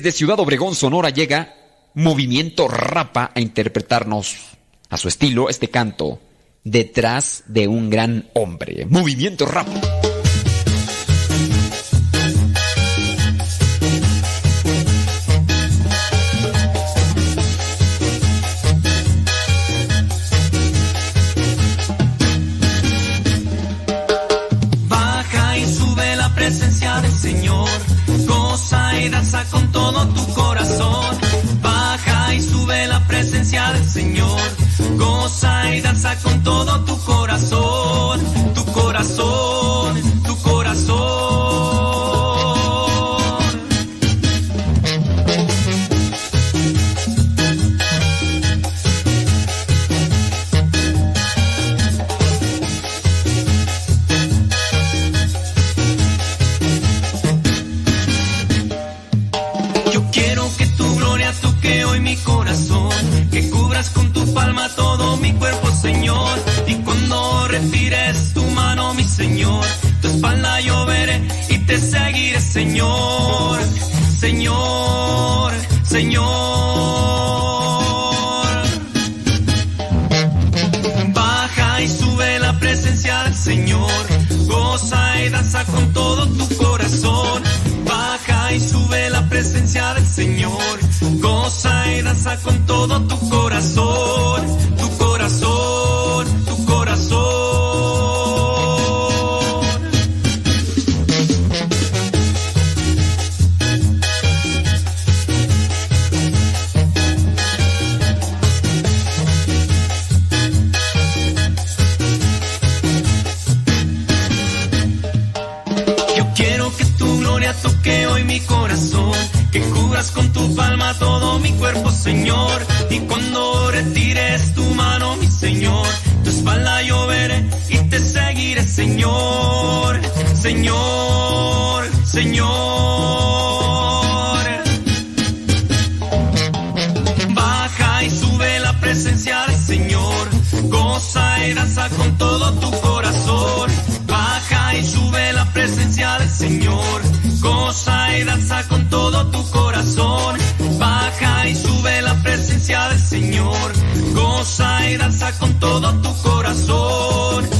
Desde Ciudad Obregón, Sonora, llega Movimiento Rapa a interpretarnos a su estilo este canto, Detrás de un gran hombre. Movimiento Rapa. y danza con todo tu corazón.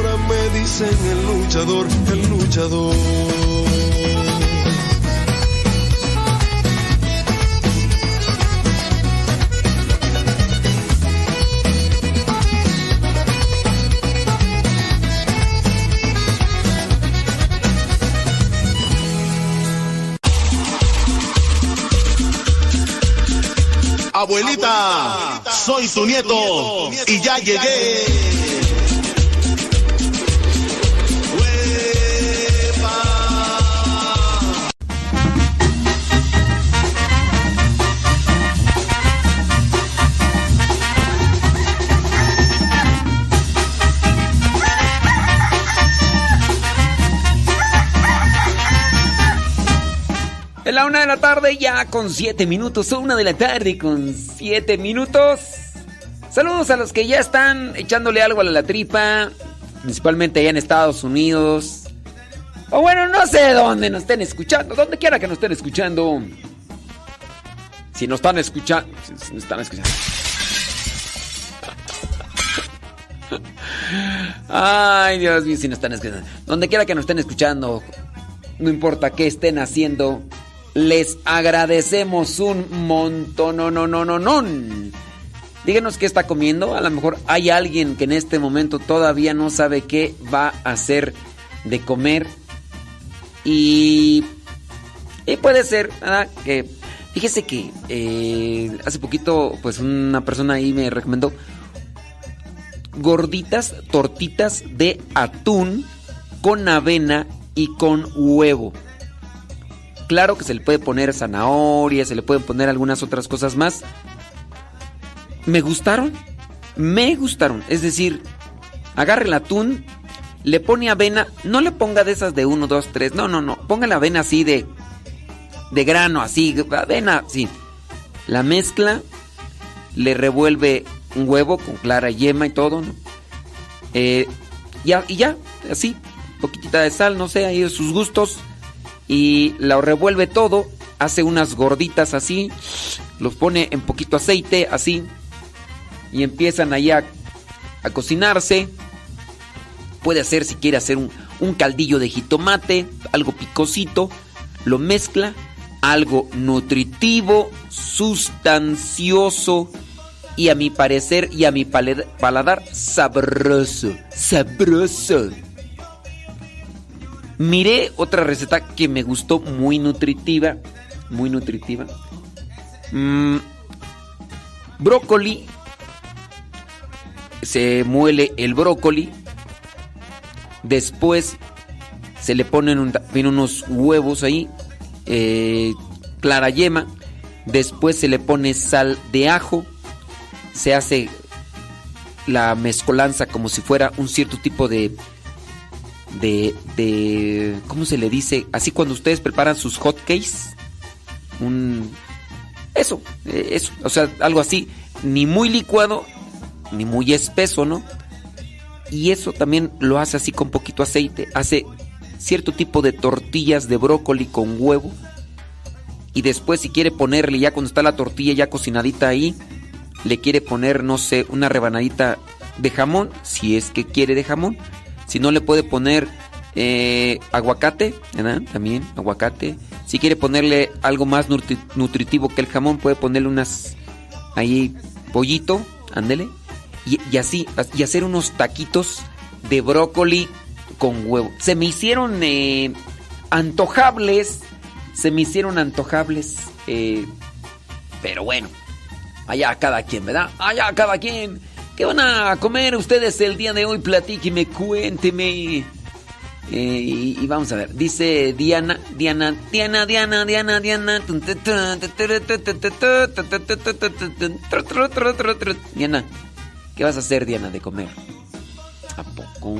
me dicen el luchador, el luchador. Abuelita, soy tu nieto y ya llegué. Huepa. Una de la tarde ya con siete minutos. Una de la tarde con siete minutos. Saludos a los que ya están echándole algo a la tripa. Principalmente allá en Estados Unidos. O bueno, no sé dónde nos estén escuchando. Donde quiera que nos estén escuchando. Si nos están escuchando. Si nos están escuchando. Ay, Dios mío, si nos están escuchando. Donde quiera que nos estén escuchando, no importa qué estén haciendo, les agradecemos un montón. No, no, no, no, no. Díganos qué está comiendo. A lo mejor hay alguien que en este momento todavía no sabe qué va a hacer de comer. Y, y puede ser, ¿verdad? Que fíjese que eh, hace poquito, pues una persona ahí me recomendó gorditas, tortitas de atún con avena y con huevo. Claro que se le puede poner zanahoria, se le pueden poner algunas otras cosas más. Me gustaron, me gustaron. Es decir, agarre el atún, le pone avena, no le ponga de esas de 1, 2, 3, no, no, no, ponga la avena así de, de grano, así, avena, así. La mezcla, le revuelve un huevo con clara yema y todo, ¿no? Eh, ya, y ya, así, poquitita de sal, no sé, ahí sus gustos. Y lo revuelve todo, hace unas gorditas así, los pone en poquito aceite, así, y empiezan ahí a, a cocinarse. Puede hacer, si quiere hacer un, un caldillo de jitomate, algo picosito, lo mezcla, algo nutritivo, sustancioso y a mi parecer y a mi paladar sabroso, sabroso. Miré otra receta que me gustó muy nutritiva, muy nutritiva. Mm, brócoli. Se muele el brócoli. Después se le ponen unos huevos ahí, eh, clara yema. Después se le pone sal de ajo se hace la mezcolanza como si fuera un cierto tipo de de de ¿cómo se le dice? Así cuando ustedes preparan sus hotcakes, un eso, eh, eso, o sea, algo así, ni muy licuado ni muy espeso, ¿no? Y eso también lo hace así con poquito aceite, hace cierto tipo de tortillas de brócoli con huevo. Y después si quiere ponerle ya cuando está la tortilla ya cocinadita ahí, le quiere poner, no sé, una rebanadita de jamón, si es que quiere de jamón. Si no, le puede poner eh, aguacate, ¿verdad? También aguacate. Si quiere ponerle algo más nutritivo que el jamón, puede ponerle unas ahí pollito, ándele. Y, así, y hacer unos taquitos de brócoli con huevo. Se me hicieron eh, antojables, se me hicieron antojables, eh, pero bueno, Allá cada quien, ¿verdad? Allá cada quien. ¿Qué van a comer ustedes el día de hoy? Platíqueme, cuénteme. y, vamos a ver, dice Diana, Diana, Diana, Diana, Diana, Diana. Diana, ¿qué vas a hacer, Diana, de comer? ¿A poco?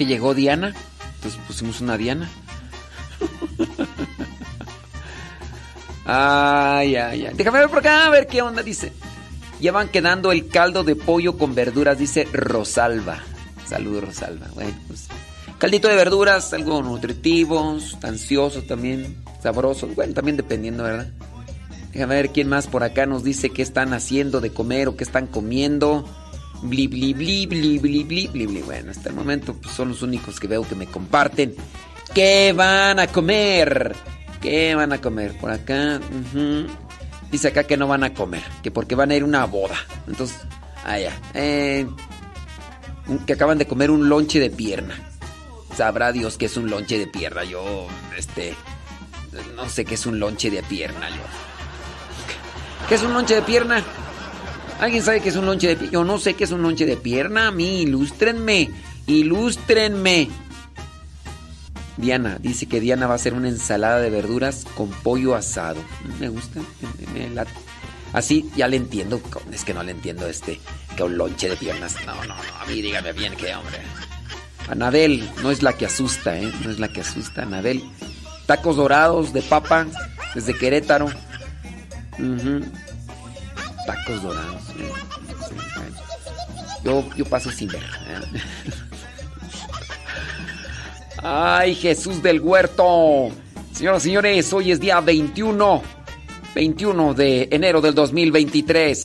Que llegó Diana, entonces pusimos una Diana. ay, ay, ay. Déjame ver por acá, a ver qué onda, dice. Ya van quedando el caldo de pollo con verduras, dice Rosalba. Saludos, Rosalba. Bueno, pues. Caldito de verduras, algo nutritivo, sustancioso también, sabroso. Bueno, también dependiendo, ¿verdad? Déjame ver quién más por acá nos dice qué están haciendo de comer o qué están comiendo. Bli, bli, bli, bli, bli, bli, bli, bli. Bueno, hasta el momento pues, son los únicos que veo que me comparten. ¿Qué van a comer? ¿Qué van a comer? Por acá. Dice acá que no van a comer. Que porque van a ir a una boda. Entonces, allá. Ah, eh, que acaban de comer un lonche de pierna. Sabrá Dios que es un lonche de pierna. Yo, este. No sé qué es un lonche de pierna. Yo. ¿Qué es un lonche de pierna? ¿Alguien sabe qué es un lonche de pierna? Yo no sé qué es un lonche de pierna. A mí, ilústrenme. Ilústrenme. Diana, dice que Diana va a hacer una ensalada de verduras con pollo asado. Me gusta. Así ya le entiendo. Es que no le entiendo este. Que un lonche de piernas. No, no, no. A mí dígame bien qué, hombre. Anabel, no es la que asusta, ¿eh? No es la que asusta, Anabel. Tacos dorados de papa desde Querétaro. Tacos dorados. Yo, yo paso sin ver. ¿eh? Ay, Jesús del Huerto. Señoras y señores, hoy es día 21. 21 de enero del 2023.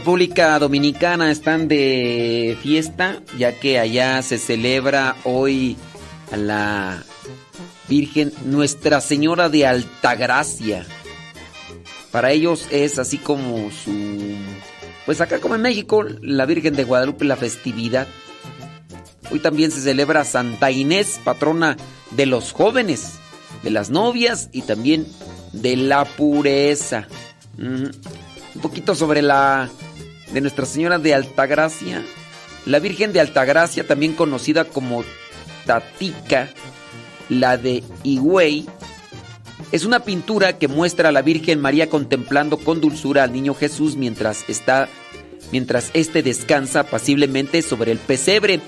República Dominicana están de fiesta, ya que allá se celebra hoy a la Virgen Nuestra Señora de Altagracia. Para ellos es así como su... Pues acá como en México, la Virgen de Guadalupe, la festividad. Hoy también se celebra Santa Inés, patrona de los jóvenes, de las novias y también de la pureza. Un poquito sobre la de Nuestra Señora de Altagracia. La Virgen de Altagracia, también conocida como Tatica, la de Higüey, es una pintura que muestra a la Virgen María contemplando con dulzura al niño Jesús mientras está mientras éste descansa pasiblemente sobre el pesebre.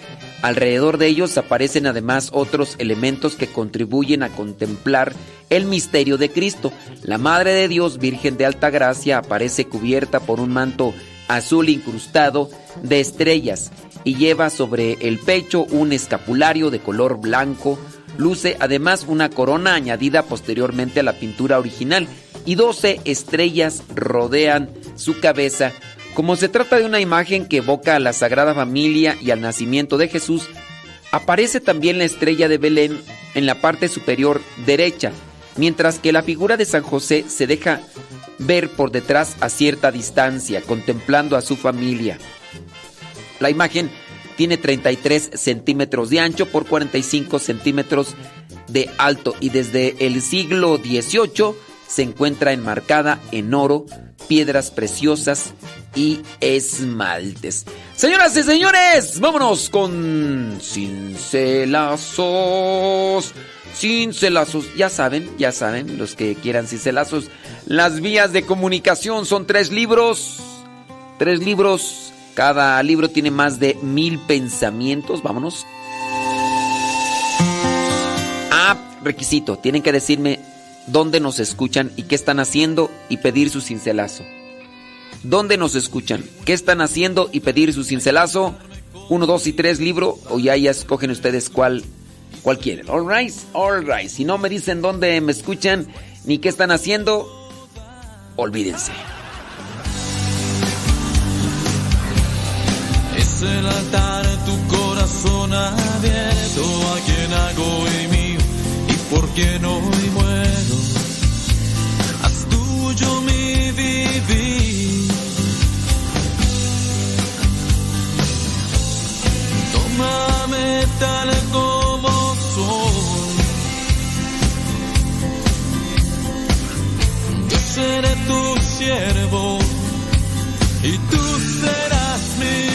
Alrededor de ellos aparecen además otros elementos que contribuyen a contemplar el misterio de Cristo. La Madre de Dios, Virgen de Alta Gracia, aparece cubierta por un manto azul incrustado de estrellas y lleva sobre el pecho un escapulario de color blanco. Luce además una corona añadida posteriormente a la pintura original y 12 estrellas rodean su cabeza como se trata de una imagen que evoca a la Sagrada Familia y al nacimiento de Jesús, aparece también la estrella de Belén en la parte superior derecha, mientras que la figura de San José se deja ver por detrás a cierta distancia, contemplando a su familia. La imagen tiene 33 centímetros de ancho por 45 centímetros de alto y desde el siglo XVIII se encuentra enmarcada en oro, piedras preciosas y esmaltes. Señoras y señores, vámonos con cincelazos. Cincelazos, ya saben, ya saben, los que quieran cincelazos. Las vías de comunicación son tres libros. Tres libros. Cada libro tiene más de mil pensamientos. Vámonos. Ah, requisito. Tienen que decirme dónde nos escuchan y qué están haciendo y pedir su cincelazo. ¿Dónde nos escuchan? ¿Qué están haciendo? Y pedir su cincelazo. Uno, dos y tres libro. O ya, ya escogen ustedes cuál, cuál quieren. All right, all right. Si no me dicen dónde me escuchan ni qué están haciendo, olvídense. Es el altar tu corazón abierto a quien hago y mío y por quien hoy muero. Haz tuyo mi vivir. Tómame tal como seré tu siervo y tú serás mi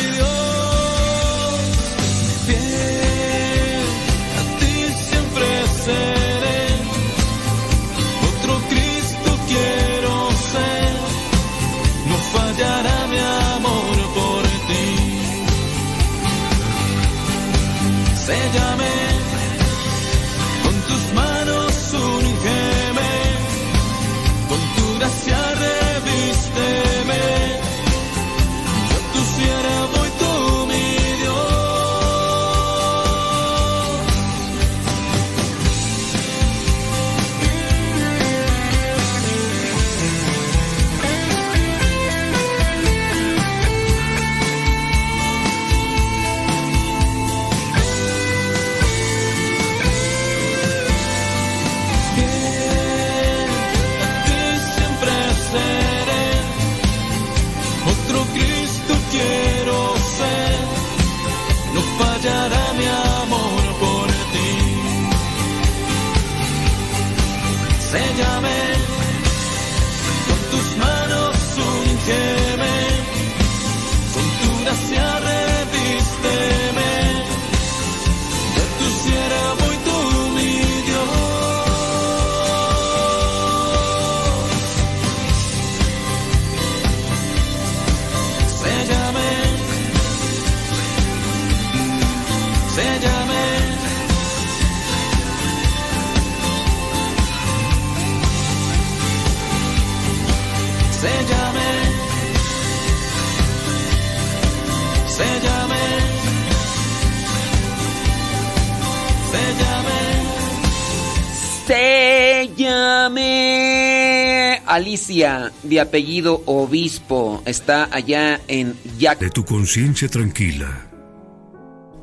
De apellido Obispo, está allá en De tu conciencia tranquila.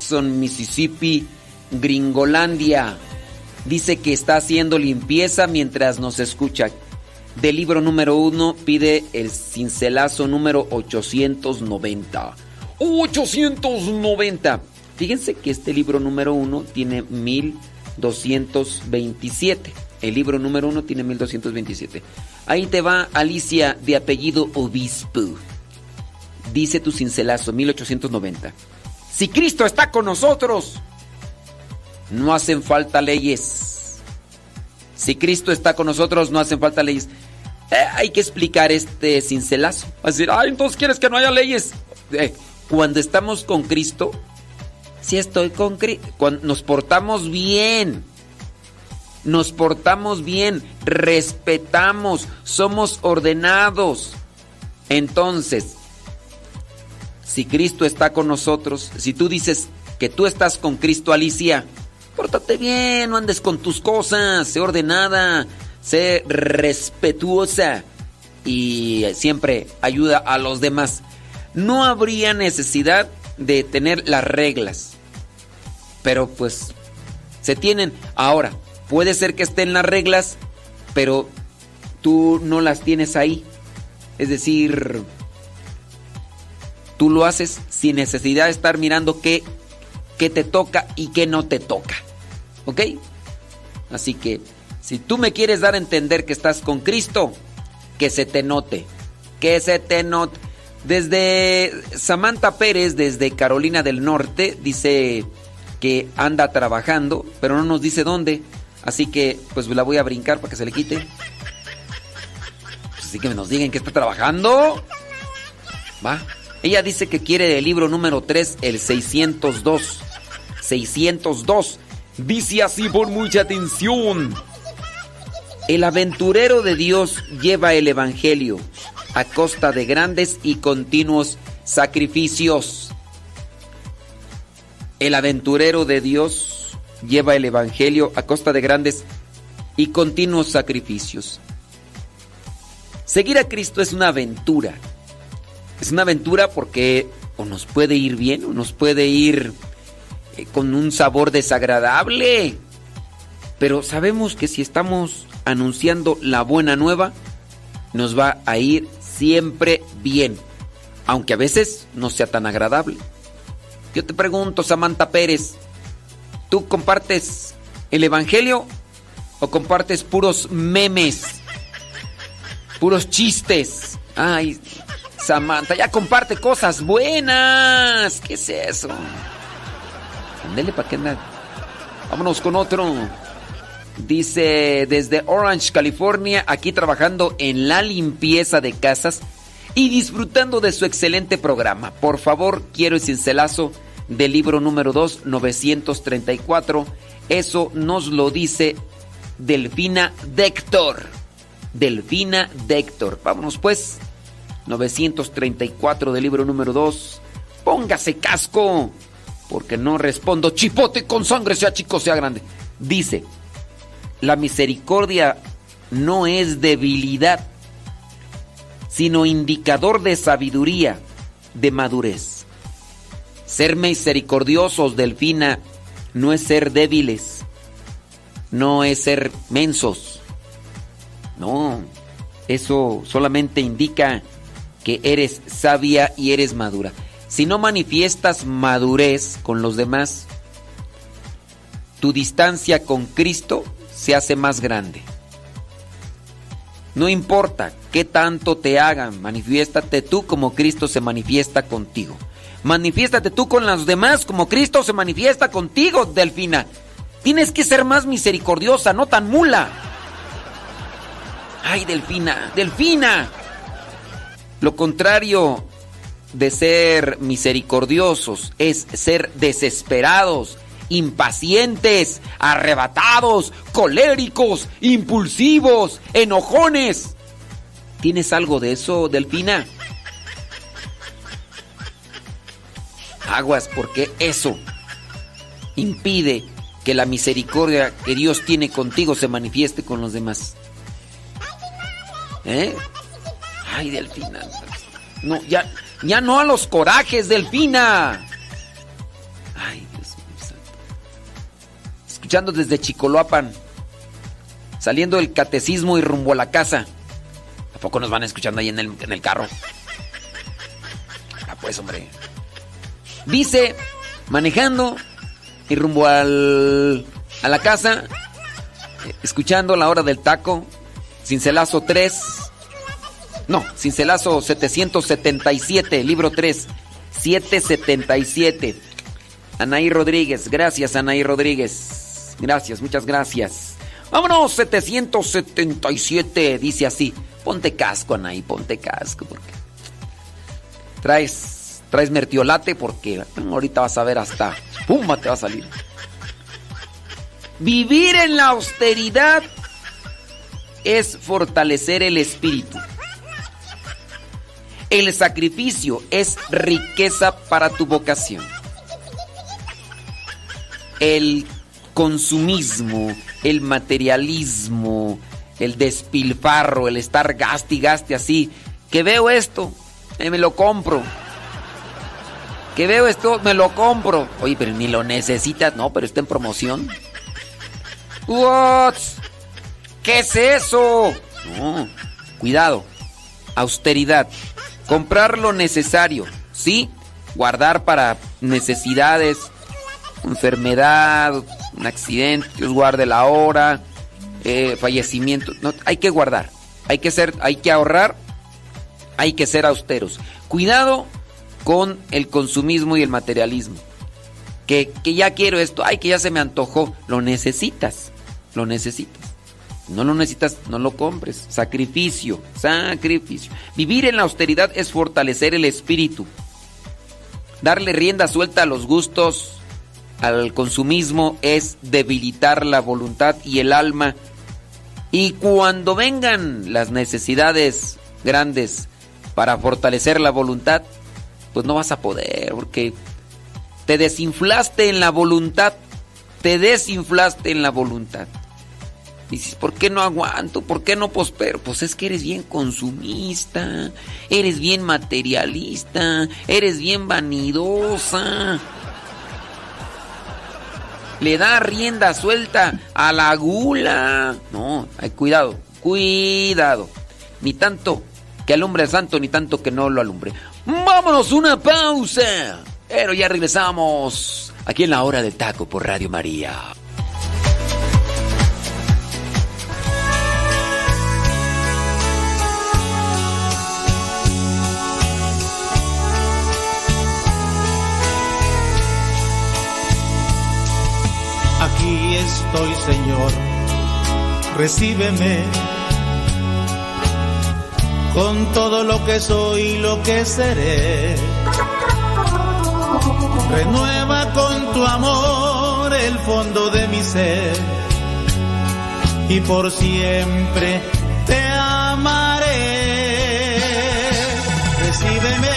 Jackson, Mississippi, Gringolandia. Dice que está haciendo limpieza mientras nos escucha. Del libro número uno pide el cincelazo número 890. 890. Fíjense que este libro número uno tiene 1227. El libro número uno tiene 1227. Ahí te va Alicia de apellido Obispo. Dice tu cincelazo 1890. Si Cristo está con nosotros, no hacen falta leyes. Si Cristo está con nosotros, no hacen falta leyes. Eh, hay que explicar este cincelazo. A decir, ay, entonces quieres que no haya leyes. Eh, cuando estamos con Cristo, Si estoy con Cristo. Nos portamos bien. Nos portamos bien. Respetamos. Somos ordenados. Entonces, si Cristo está con nosotros, si tú dices que tú estás con Cristo, Alicia, pórtate bien, no andes con tus cosas, sé ordenada, sé respetuosa y siempre ayuda a los demás. No habría necesidad de tener las reglas, pero pues se tienen. Ahora, puede ser que estén las reglas, pero tú no las tienes ahí. Es decir, tú lo haces sin necesidad de estar mirando qué, qué te toca y qué no te toca. ¿Ok? Así que si tú me quieres dar a entender que estás con Cristo, que se te note, que se te note. Desde Samantha Pérez, desde Carolina del Norte, dice que anda trabajando, pero no nos dice dónde. Así que pues la voy a brincar para que se le quite. Así que nos digan que está trabajando. Va. Ella dice que quiere el libro número 3, el 602. 602. Dice así por mucha atención. El aventurero de Dios lleva el Evangelio a costa de grandes y continuos sacrificios. El aventurero de Dios lleva el Evangelio a costa de grandes y continuos sacrificios. Seguir a Cristo es una aventura. Es una aventura porque o nos puede ir bien o nos puede ir eh, con un sabor desagradable. Pero sabemos que si estamos anunciando la buena nueva, nos va a ir siempre bien, aunque a veces no sea tan agradable. Yo te pregunto, Samantha Pérez, ¿tú compartes el Evangelio o compartes puros memes? Puros chistes. Ay, Samantha, ya comparte cosas buenas. ¿Qué es eso? Ándele para qué anda. Vámonos con otro. Dice desde Orange, California, aquí trabajando en la limpieza de casas y disfrutando de su excelente programa. Por favor, quiero el cincelazo del libro número 2, 934. Eso nos lo dice Delfina Dector. Delfina Dector. Vámonos pues. 934 del libro número 2. Póngase casco. Porque no respondo chipote con sangre, sea chico, sea grande. Dice, la misericordia no es debilidad, sino indicador de sabiduría, de madurez. Ser misericordiosos, Delfina, no es ser débiles, no es ser mensos. No, eso solamente indica que eres sabia y eres madura. Si no manifiestas madurez con los demás, tu distancia con Cristo se hace más grande. No importa qué tanto te hagan, manifiéstate tú como Cristo se manifiesta contigo. Manifiéstate tú con los demás como Cristo se manifiesta contigo, Delfina. Tienes que ser más misericordiosa, no tan mula. Ay, Delfina, Delfina. Lo contrario de ser misericordiosos es ser desesperados, impacientes, arrebatados, coléricos, impulsivos, enojones. ¿Tienes algo de eso, Delfina? Aguas, porque eso impide que la misericordia que Dios tiene contigo se manifieste con los demás. ¿Eh? Ay, Delfina. No, ya, ya no a los corajes, Delfina. escuchando desde Chicoloapan, saliendo del catecismo y rumbo a la casa. ¿A poco nos van escuchando ahí en el, en el carro? Ah, pues, hombre. Dice, manejando y rumbo al, a la casa, escuchando la hora del taco, cincelazo 3. No, cincelazo 777, libro 3, 777. Anaí Rodríguez, gracias Anaí Rodríguez. Gracias, muchas gracias. Vámonos, 777, dice así. Ponte casco, Anaí, ponte casco. Porque traes, traes mertiolate porque ahorita vas a ver hasta ¡Pumba! Te va a salir. Vivir en la austeridad es fortalecer el espíritu. El sacrificio es riqueza para tu vocación. El consumismo, el materialismo, el despilfarro, el estar gaste y gaste así. Que veo esto, eh, me lo compro. Que veo esto, me lo compro. Oye, pero ni lo necesitas. No, pero está en promoción. What? ¿Qué es eso? No, cuidado. Austeridad. Comprar lo necesario. Sí, guardar para necesidades, enfermedad, un accidente, Dios guarde la hora, eh, fallecimiento. No, hay que guardar. Hay que ser, hay que ahorrar, hay que ser austeros. Cuidado con el consumismo y el materialismo. Que, que ya quiero esto, ay, que ya se me antojó. Lo necesitas, lo necesitas. No lo necesitas, no lo compres. Sacrificio, sacrificio. Vivir en la austeridad es fortalecer el espíritu. Darle rienda suelta a los gustos, al consumismo, es debilitar la voluntad y el alma. Y cuando vengan las necesidades grandes para fortalecer la voluntad, pues no vas a poder, porque te desinflaste en la voluntad, te desinflaste en la voluntad. Dices, ¿por qué no aguanto? ¿Por qué no prospero? Pues es que eres bien consumista, eres bien materialista, eres bien vanidosa. Le da rienda suelta a la gula. No, hay cuidado, cuidado. Ni tanto que alumbre al santo, ni tanto que no lo alumbre. Vámonos, una pausa. Pero ya regresamos aquí en la hora del taco por Radio María. Aquí estoy, Señor, recíbeme con todo lo que soy y lo que seré. Renueva con tu amor el fondo de mi ser y por siempre te amaré. Recíbeme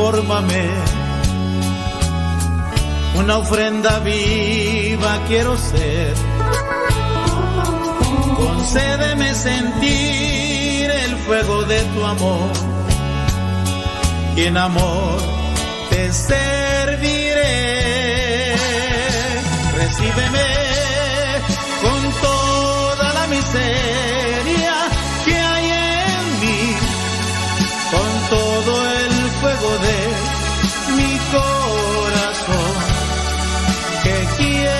transfórmame. Una ofrenda viva quiero ser. Concédeme sentir el fuego de tu amor y en amor te serviré. Recíbeme corazón que quiere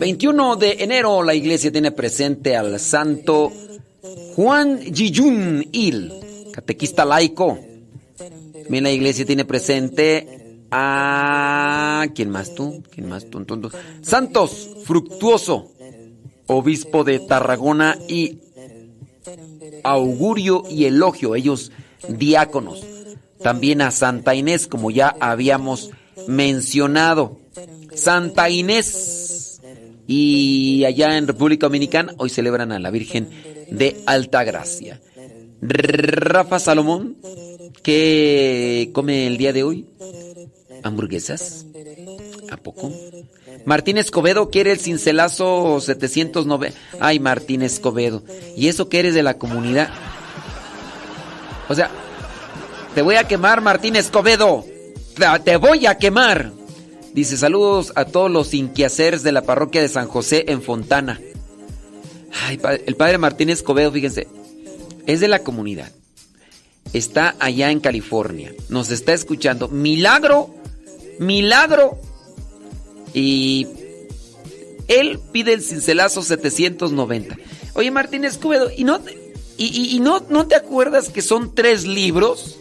21 de enero la iglesia tiene presente al santo Juan Jiyun Il, catequista laico. También la iglesia tiene presente a... ¿Quién más tú? ¿Quién más tú? Santos Fructuoso, obispo de Tarragona y Augurio y Elogio, ellos diáconos. También a Santa Inés, como ya habíamos mencionado. Santa Inés. Y allá en República Dominicana hoy celebran a la Virgen de Altagracia. Rafa Salomón, ¿qué come el día de hoy? ¿Hamburguesas? ¿A poco? Martín Escobedo quiere el cincelazo 709. Ay, Martín Escobedo. ¿Y eso que eres de la comunidad? O sea, te voy a quemar, Martín Escobedo. Te voy a quemar. Dice, saludos a todos los inquiaceres de la parroquia de San José en Fontana. El padre Martín Escobedo, fíjense, es de la comunidad. Está allá en California. Nos está escuchando. Milagro, milagro. Y él pide el cincelazo 790. Oye, Martín Escobedo, ¿y no, y, no, no te acuerdas que son tres libros?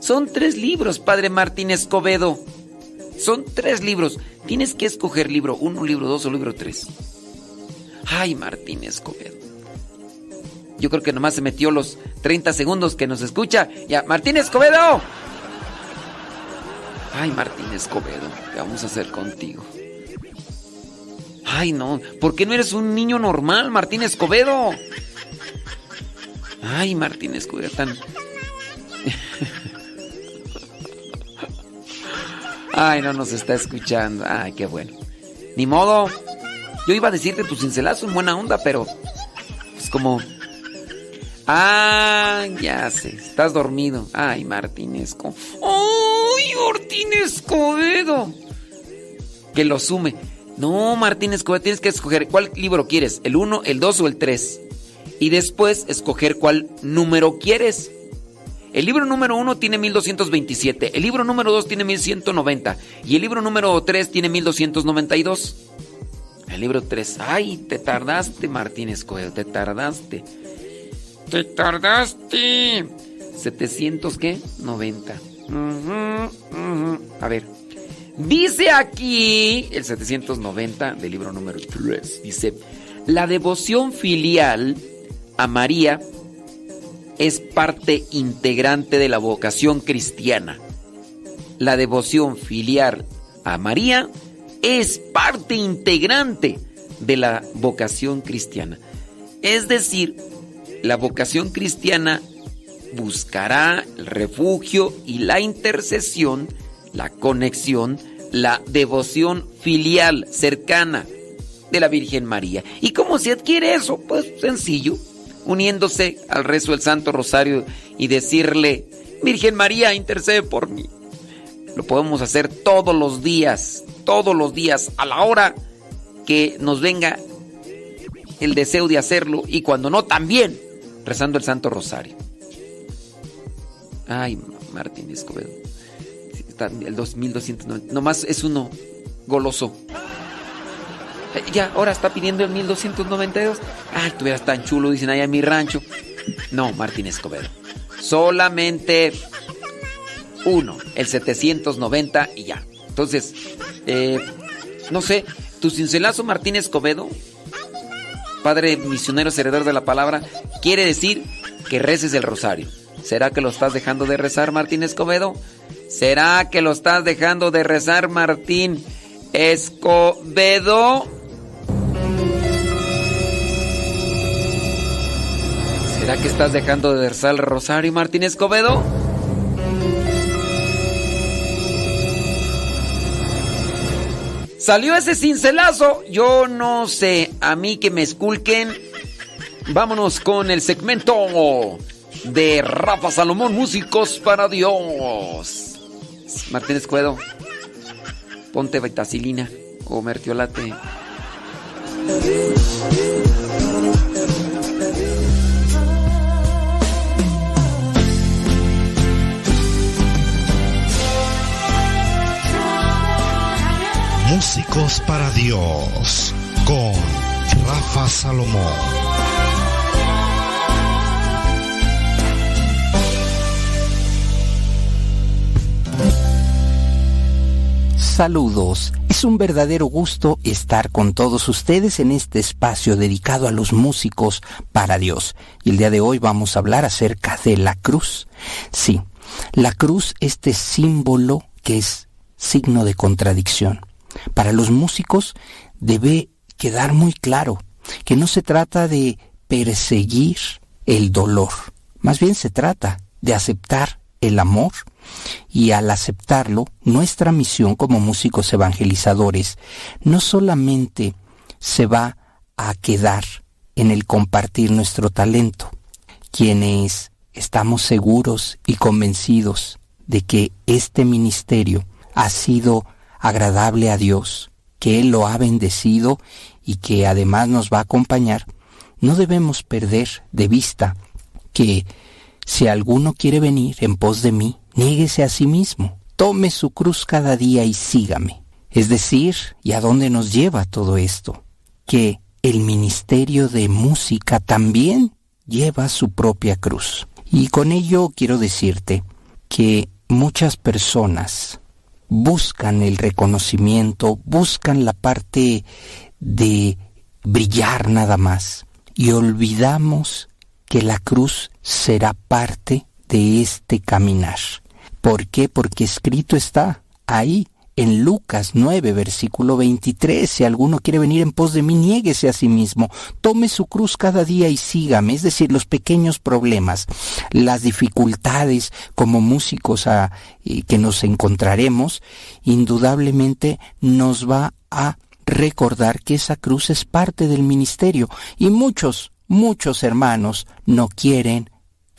Son tres libros, padre Martín Escobedo. Son tres libros. Tienes que escoger libro uno, libro dos o libro tres. Ay, Martín Escobedo. Yo creo que nomás se metió los 30 segundos que nos escucha. Ya, Martín Escobedo. Ay, Martín Escobedo, ¿qué vamos a hacer contigo? Ay, no, ¿por qué no eres un niño normal, Martín Escobedo? Ay, Martín Escobedo, tan... Ay, no nos está escuchando. Ay, qué bueno. Ni modo. Yo iba a decirte tu cincelazo en buena onda, pero es como Ah, ya sé, estás dormido. Ay, Martín Escobedo. ¡Ay, Martín Escobedo! Que lo sume. No, Martín Escobedo, tienes que escoger cuál libro quieres, el 1, el 2 o el 3. Y después escoger cuál número quieres. El libro número 1 tiene 1227, el libro número 2 tiene 1190 y el libro número 3 tiene 1292. El libro 3, ay, te tardaste, Martín Escobedo, te tardaste. Te tardaste. 700 qué? 90. A ver. Dice aquí el 790 del libro número 3. Dice, la devoción filial a María es parte integrante de la vocación cristiana. La devoción filial a María es parte integrante de la vocación cristiana. Es decir, la vocación cristiana buscará el refugio y la intercesión, la conexión, la devoción filial cercana de la Virgen María. ¿Y cómo se adquiere eso? Pues sencillo, uniéndose al rezo del Santo Rosario y decirle, Virgen María, intercede por mí. Lo podemos hacer todos los días, todos los días, a la hora que nos venga el deseo de hacerlo y cuando no, también rezando el Santo Rosario. Ay, Martín Escobedo. el 2290. Nomás es uno goloso. Ya, ahora está pidiendo el 1292. Ay, tú eras tan chulo, dicen allá en mi rancho. No, Martín Escobedo. Solamente uno, el 790 y ya. Entonces, eh, no sé, tu cincelazo Martín Escobedo Padre misionero heredero de la palabra, quiere decir que reces el rosario. ¿Será que lo estás dejando de rezar, Martín Escobedo? ¿Será que lo estás dejando de rezar, Martín Escobedo? ¿Será que estás dejando de rezar rosario, Martín Escobedo? Salió ese cincelazo. Yo no sé. A mí que me esculquen. Vámonos con el segmento de Rafa Salomón, Músicos para Dios. Martín Escuedo. Ponte vitacilina o mertiolate. Músicos para Dios con Rafa Salomón. Saludos, es un verdadero gusto estar con todos ustedes en este espacio dedicado a los músicos para Dios. Y el día de hoy vamos a hablar acerca de la cruz. Sí, la cruz, este símbolo que es signo de contradicción. Para los músicos debe quedar muy claro que no se trata de perseguir el dolor, más bien se trata de aceptar el amor y al aceptarlo, nuestra misión como músicos evangelizadores no solamente se va a quedar en el compartir nuestro talento. Quienes estamos seguros y convencidos de que este ministerio ha sido agradable a Dios, que Él lo ha bendecido y que además nos va a acompañar, no debemos perder de vista que si alguno quiere venir en pos de mí, niéguese a sí mismo, tome su cruz cada día y sígame. Es decir, ¿y a dónde nos lleva todo esto? Que el ministerio de música también lleva su propia cruz. Y con ello quiero decirte que muchas personas buscan el reconocimiento, buscan la parte de brillar nada más y olvidamos que la cruz será parte de este caminar. ¿Por qué? Porque escrito está ahí en Lucas 9, versículo 23, si alguno quiere venir en pos de mí, niéguese a sí mismo, tome su cruz cada día y sígame, es decir, los pequeños problemas, las dificultades como músicos a, que nos encontraremos, indudablemente nos va a recordar que esa cruz es parte del ministerio. Y muchos, muchos hermanos no quieren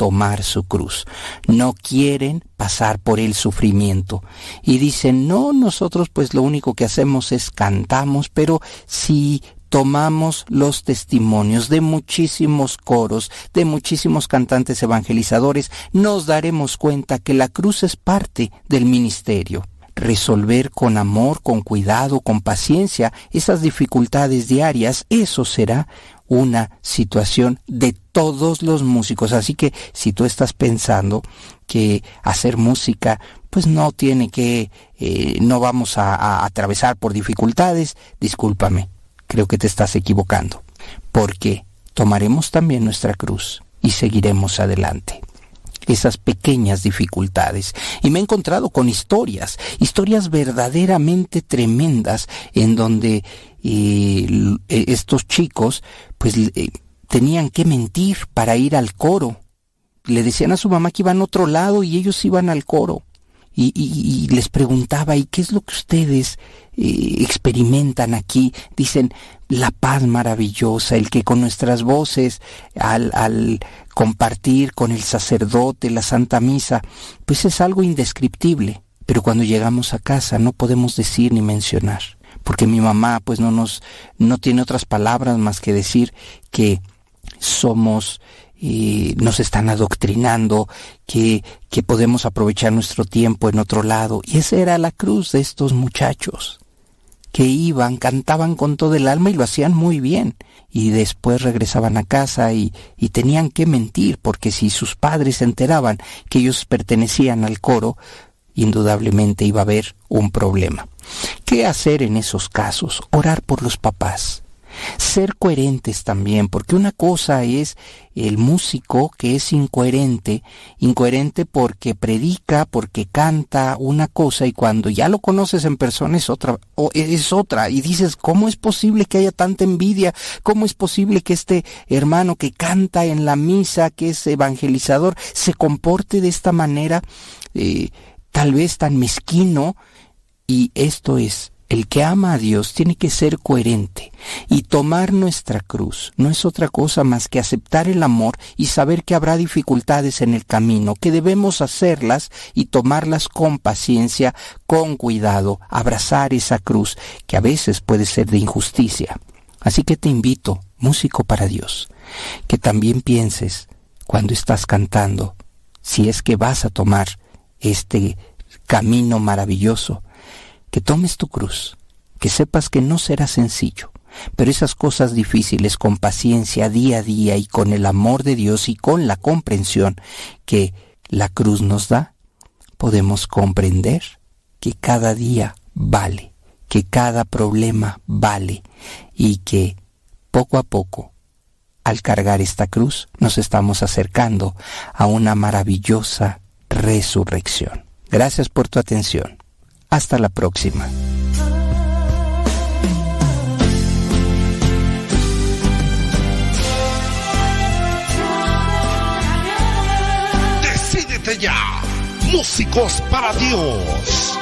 tomar su cruz. No quieren pasar por el sufrimiento. Y dicen, no, nosotros pues lo único que hacemos es cantamos, pero si tomamos los testimonios de muchísimos coros, de muchísimos cantantes evangelizadores, nos daremos cuenta que la cruz es parte del ministerio resolver con amor, con cuidado, con paciencia esas dificultades diarias, eso será una situación de todos los músicos. Así que si tú estás pensando que hacer música pues no tiene que, eh, no vamos a atravesar por dificultades, discúlpame, creo que te estás equivocando, porque tomaremos también nuestra cruz y seguiremos adelante esas pequeñas dificultades. Y me he encontrado con historias, historias verdaderamente tremendas en donde eh, estos chicos pues eh, tenían que mentir para ir al coro. Le decían a su mamá que iban a otro lado y ellos iban al coro. Y, les preguntaba, ¿y qué es lo que ustedes eh, experimentan aquí? Dicen, la paz maravillosa, el que con nuestras voces, al, al compartir con el sacerdote la Santa Misa, pues es algo indescriptible. Pero cuando llegamos a casa no podemos decir ni mencionar, porque mi mamá pues no nos, no tiene otras palabras más que decir que somos y nos están adoctrinando, que, que podemos aprovechar nuestro tiempo en otro lado. Y esa era la cruz de estos muchachos, que iban, cantaban con todo el alma y lo hacían muy bien. Y después regresaban a casa y, y tenían que mentir, porque si sus padres se enteraban que ellos pertenecían al coro, indudablemente iba a haber un problema. ¿Qué hacer en esos casos? Orar por los papás ser coherentes también, porque una cosa es el músico que es incoherente, incoherente porque predica, porque canta una cosa y cuando ya lo conoces en persona es otra, o es otra y dices, ¿cómo es posible que haya tanta envidia? ¿Cómo es posible que este hermano que canta en la misa, que es evangelizador, se comporte de esta manera, eh, tal vez tan mezquino? Y esto es el que ama a Dios tiene que ser coherente y tomar nuestra cruz no es otra cosa más que aceptar el amor y saber que habrá dificultades en el camino, que debemos hacerlas y tomarlas con paciencia, con cuidado, abrazar esa cruz que a veces puede ser de injusticia. Así que te invito, músico para Dios, que también pienses cuando estás cantando, si es que vas a tomar este camino maravilloso, que tomes tu cruz, que sepas que no será sencillo, pero esas cosas difíciles con paciencia día a día y con el amor de Dios y con la comprensión que la cruz nos da, podemos comprender que cada día vale, que cada problema vale y que poco a poco, al cargar esta cruz, nos estamos acercando a una maravillosa resurrección. Gracias por tu atención. Hasta la próxima. Decídete ya, músicos para Dios.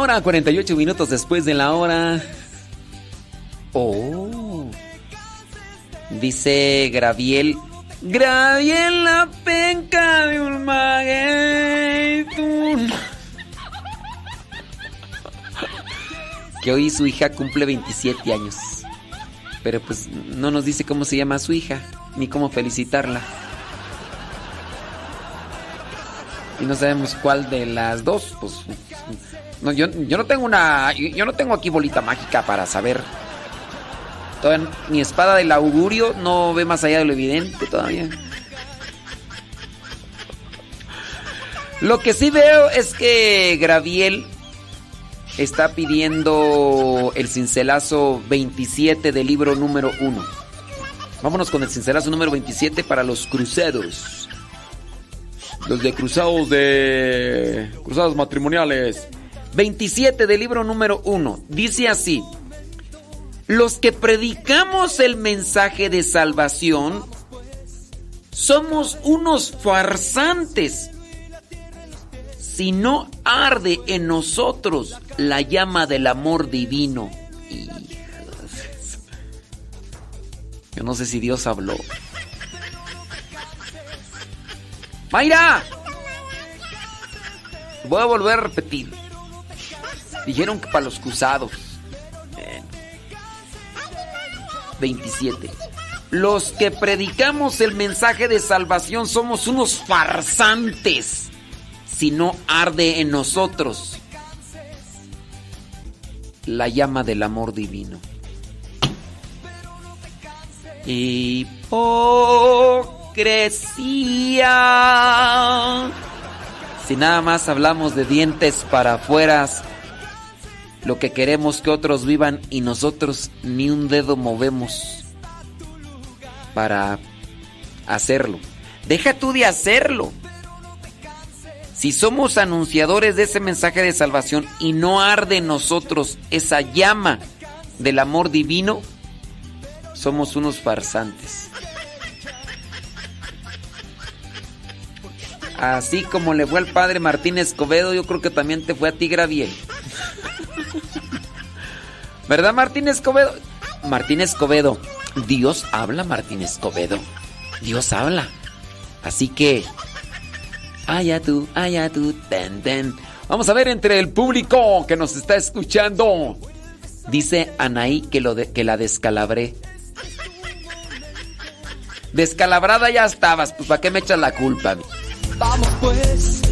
La hora, 48 minutos después de la hora. Oh. Dice Graviel. Graviel la penca de un maguey. Que hoy su hija cumple 27 años. Pero pues no nos dice cómo se llama su hija, ni cómo felicitarla. Y no sabemos cuál de las dos, pues yo, yo no tengo una yo no tengo aquí bolita mágica para saber. Todavía, mi espada del augurio no ve más allá de lo evidente todavía. Lo que sí veo es que Graviel está pidiendo el cincelazo 27 del libro número 1. Vámonos con el cincelazo número 27 para los cruceros. Los de cruzados de. Cruzados matrimoniales. 27 del libro número 1. Dice así. Los que predicamos el mensaje de salvación somos unos farsantes. Si no arde en nosotros la llama del amor divino. Yo no sé si Dios habló. ¡Mayra! Voy a volver a repetir. Dijeron que para los cruzados. 27. Los que predicamos el mensaje de salvación somos unos farsantes si no arde en nosotros la llama del amor divino. Hipocresía. Si nada más hablamos de dientes para afuera, lo que queremos que otros vivan y nosotros ni un dedo movemos para hacerlo. Deja tú de hacerlo. Si somos anunciadores de ese mensaje de salvación y no arde en nosotros esa llama del amor divino, somos unos farsantes. Así como le fue al padre Martín Escobedo, yo creo que también te fue a ti, Graviel. ¿Verdad, Martín Escobedo? Martín Escobedo, Dios habla, Martín Escobedo. Dios habla. Así que, allá tú, allá tú, ten, ten. Vamos a ver entre el público que nos está escuchando. Dice Anaí que, lo que la descalabré. Descalabrada ya estabas, pues ¿para qué me echas la culpa? Vamos pues,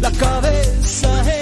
la cabeza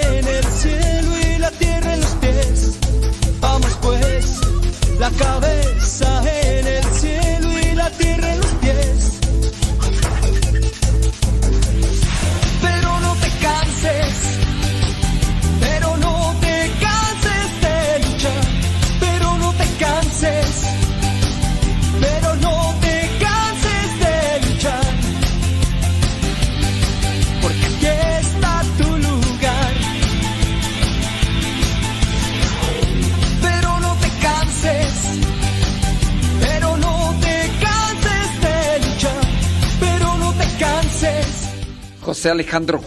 José Alejandro.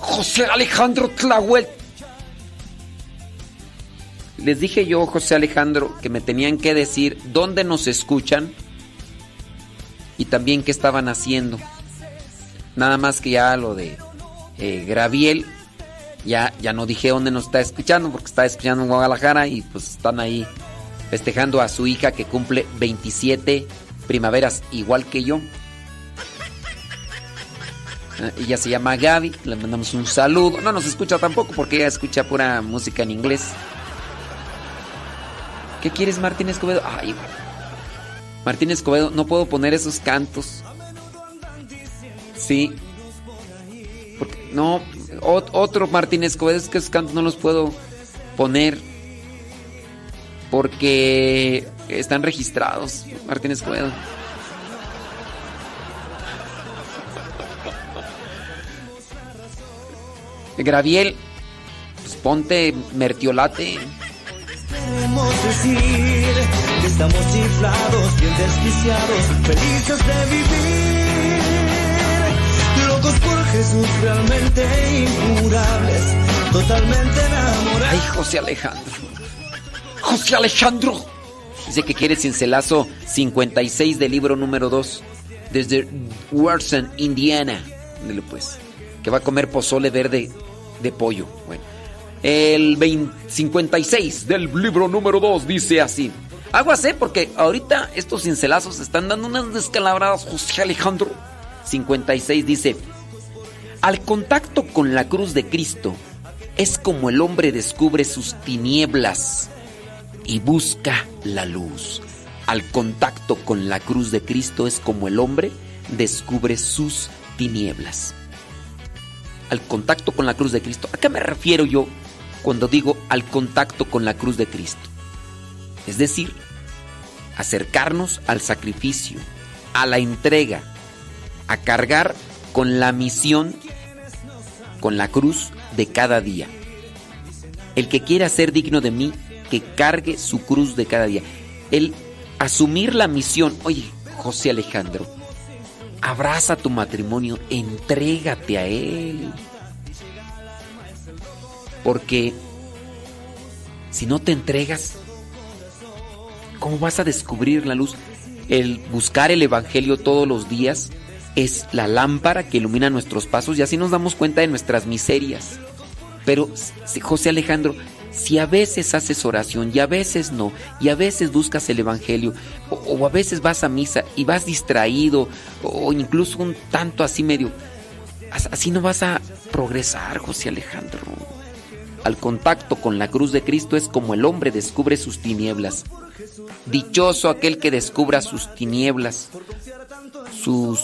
José Alejandro Tlahuel. Les dije yo, José Alejandro, que me tenían que decir dónde nos escuchan y también qué estaban haciendo. Nada más que ya lo de eh, Graviel, ya, ya no dije dónde nos está escuchando, porque está escuchando en Guadalajara y pues están ahí festejando a su hija que cumple 27 primaveras igual que yo. Eh, Ella se llama Gaby, le mandamos un saludo. No nos escucha tampoco porque ella escucha pura música en inglés. ¿Qué quieres, Martín Escobedo? Ay, Martín Escobedo, no puedo poner esos cantos. Sí. No, ot- otro Martín Escobedo, es que esos cantos no los puedo poner. Porque están registrados, Martín Escobedo. Graviel, pues ponte mertiolate. Queremos decir que estamos chiflados, bien desquiciados, felices de vivir, locos por Jesús realmente incurables, totalmente enamorado. Ay, José Alejandro. José Alejandro. Dice que quiere cincelazo 56 del libro número 2. Desde Warson, Indiana. Dile pues. Que va a comer pozole verde de pollo. Bueno. El 56 del libro número 2 dice así. ¿eh? Porque ahorita estos cincelazos están dando unas descalabradas, José Alejandro. 56 dice, al contacto con la cruz de Cristo es como el hombre descubre sus tinieblas y busca la luz. Al contacto con la cruz de Cristo es como el hombre descubre sus tinieblas. Al contacto con la cruz de Cristo. ¿A qué me refiero yo cuando digo al contacto con la cruz de Cristo? Es decir, acercarnos al sacrificio, a la entrega, a cargar con la misión, con la cruz de cada día. El que quiera ser digno de mí, que cargue su cruz de cada día. El asumir la misión, oye, José Alejandro, abraza tu matrimonio, entrégate a él. Porque si no te entregas, ¿cómo vas a descubrir la luz? El buscar el Evangelio todos los días es la lámpara que ilumina nuestros pasos y así nos damos cuenta de nuestras miserias. Pero, José Alejandro, si a veces haces oración y a veces no, y a veces buscas el Evangelio, o, o, a veces vas a misa y vas distraído, o incluso un tanto así medio, así no vas a progresar, José Alejandro. Al contacto con la cruz de Cristo es como el hombre descubre sus tinieblas. Dichoso aquel que descubra sus tinieblas, sus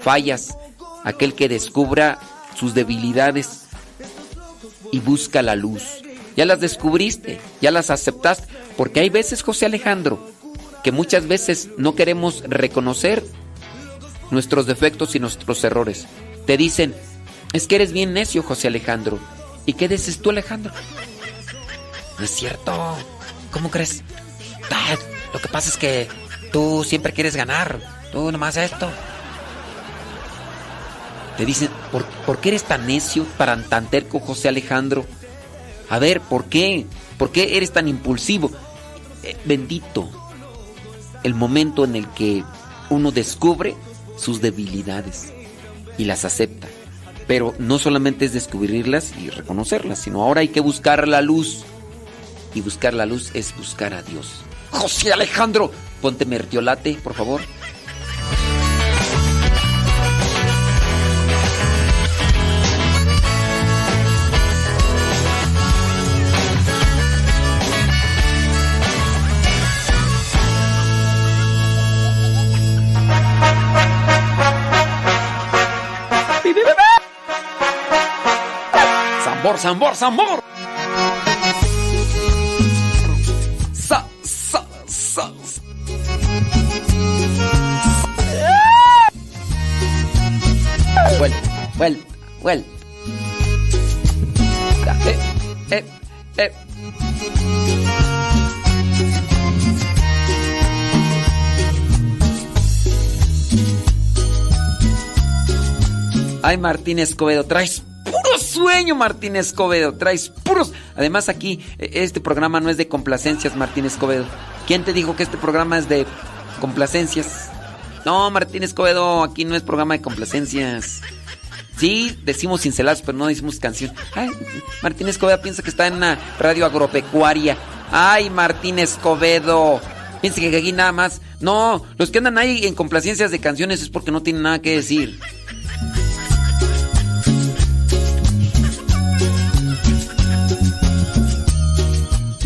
fallas, aquel que descubra sus debilidades y busca la luz. Ya las descubriste, ya las aceptaste, porque hay veces, José Alejandro, que muchas veces no queremos reconocer nuestros defectos y nuestros errores. Te dicen, es que eres bien necio, José Alejandro. ¿Y qué dices tú, Alejandro? No es cierto. ¿Cómo crees? Lo que pasa es que tú siempre quieres ganar. Tú nomás esto. Te dicen, ¿por, ¿por qué eres tan necio, tan, tan terco, José Alejandro? A ver, ¿por qué? ¿Por qué eres tan impulsivo? Eh, bendito el momento en el que uno descubre sus debilidades y las acepta. Pero no solamente es descubrirlas y reconocerlas, sino ahora hay que buscar la luz. Y buscar la luz es buscar a Dios. José Alejandro, ponte mertiolate, por favor. Zambor, zambor. Sa, sa, sa. Vuelta, vuelta, vuelta. Eh, eh, eh. Ay, Martín Escobedo, traes sueño, Martín Escobedo. Traes puros. Además, aquí, este programa no es de complacencias, Martín Escobedo. ¿Quién te dijo que este programa es de complacencias? No, Martín Escobedo, aquí no es programa de complacencias. Sí, decimos cincelazos, pero no decimos canción. Ay, Martín Escobedo piensa que está en una radio agropecuaria. Ay, Martín Escobedo. Piensa que aquí nada más. No, los que andan ahí en complacencias de canciones es porque no tienen nada que decir.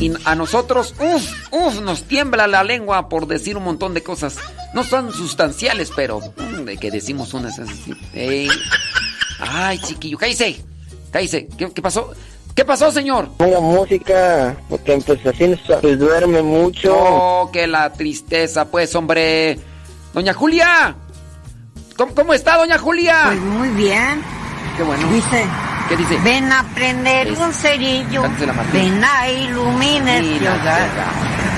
Y a nosotros, uff, uff, nos tiembla la lengua por decir un montón de cosas. No son sustanciales, pero mm, de que decimos unas así. Ey. Ay, chiquillo, cállese, cállese. ¿Qué, ¿Qué, pasó? ¿Qué pasó, señor? Ponga música, porque pues así pues, duerme mucho. Oh, que la tristeza, pues, hombre. Doña Julia, ¿cómo, cómo está, doña Julia? Pues muy bien. Qué bueno. Dice. ¿Qué dice? Ven a prender Es- un cerillo. Ven a iluminar.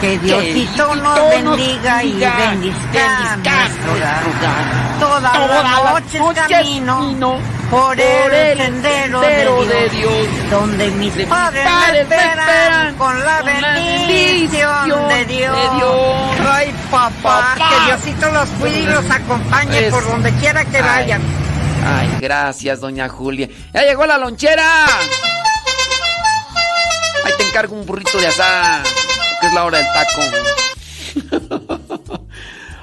Que Diosito nos bendiga y bendizca nuestro hogar. Toda la noche camino por el sendero de Dios, donde mis padres me esperan con la bendición de Dios. Ay, papá, que Diosito los cuide y los acompañe por donde quiera que vayan. Ay, gracias, doña Julia. ¡Ya llegó la lonchera! Ahí te encargo un burrito de asada, que es la hora del taco.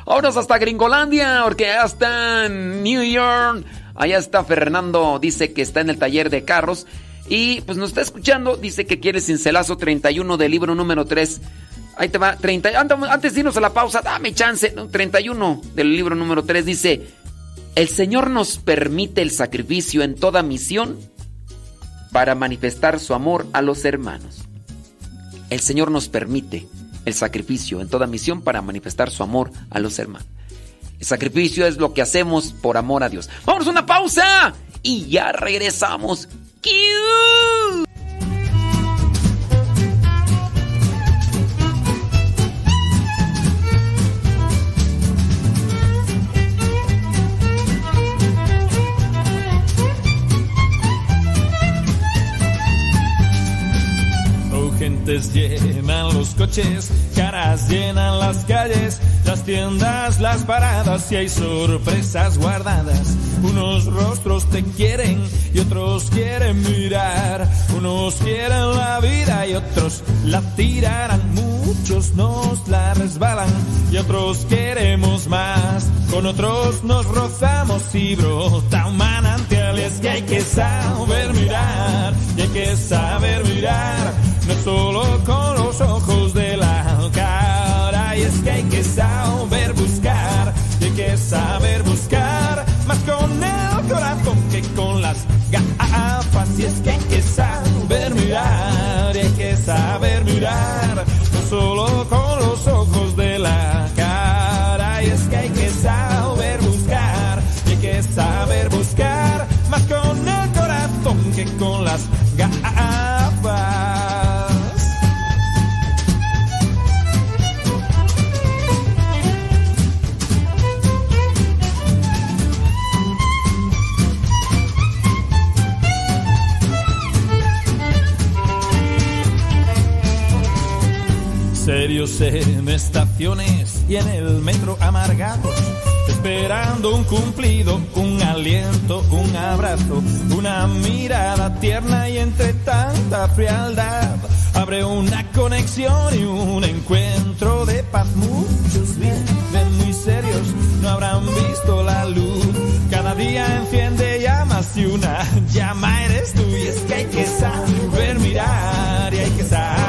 Vámonos hasta Gringolandia, porque ya está en New York. Allá está Fernando, dice que está en el taller de carros. Y pues nos está escuchando, dice que quiere cincelazo 31 del libro número 3. Ahí te va, 30, antes de irnos a la pausa, dame chance. 31 del libro número 3 dice, el Señor nos permite el sacrificio en toda misión para manifestar su amor a los hermanos. El Señor nos permite el sacrificio en toda misión para manifestar su amor a los hermanos. El sacrificio es lo que hacemos por amor a Dios. Vamos a una pausa y ya regresamos. Llenan los coches, caras llenan las calles, las tiendas, las paradas y hay sorpresas guardadas. Unos rostros te quieren y otros quieren mirar. Unos quieren la vida y otros la tirarán. Muchos nos la resbalan y otros queremos más. Con otros nos rozamos y brota un manantial. Es que hay que saber mirar y hay que saber mirar no solo con los ojos de la cara. Y es que hay que saber buscar, hay que saber buscar más con el corazón que con las gafas. Y es que hay que saber mirar, hay que saber mirar, solo con los ojos de la cara. Y es que hay que saber buscar, hay que saber buscar más con el corazón que con las gafas. En estaciones y en el metro amargados, esperando un cumplido, un aliento, un abrazo, una mirada tierna y entre tanta frialdad abre una conexión y un encuentro de paz. Muchos viven muy serios, no habrán visto la luz. Cada día enciende llamas y una llama eres tú. Y es que hay que saber mirar y hay que saber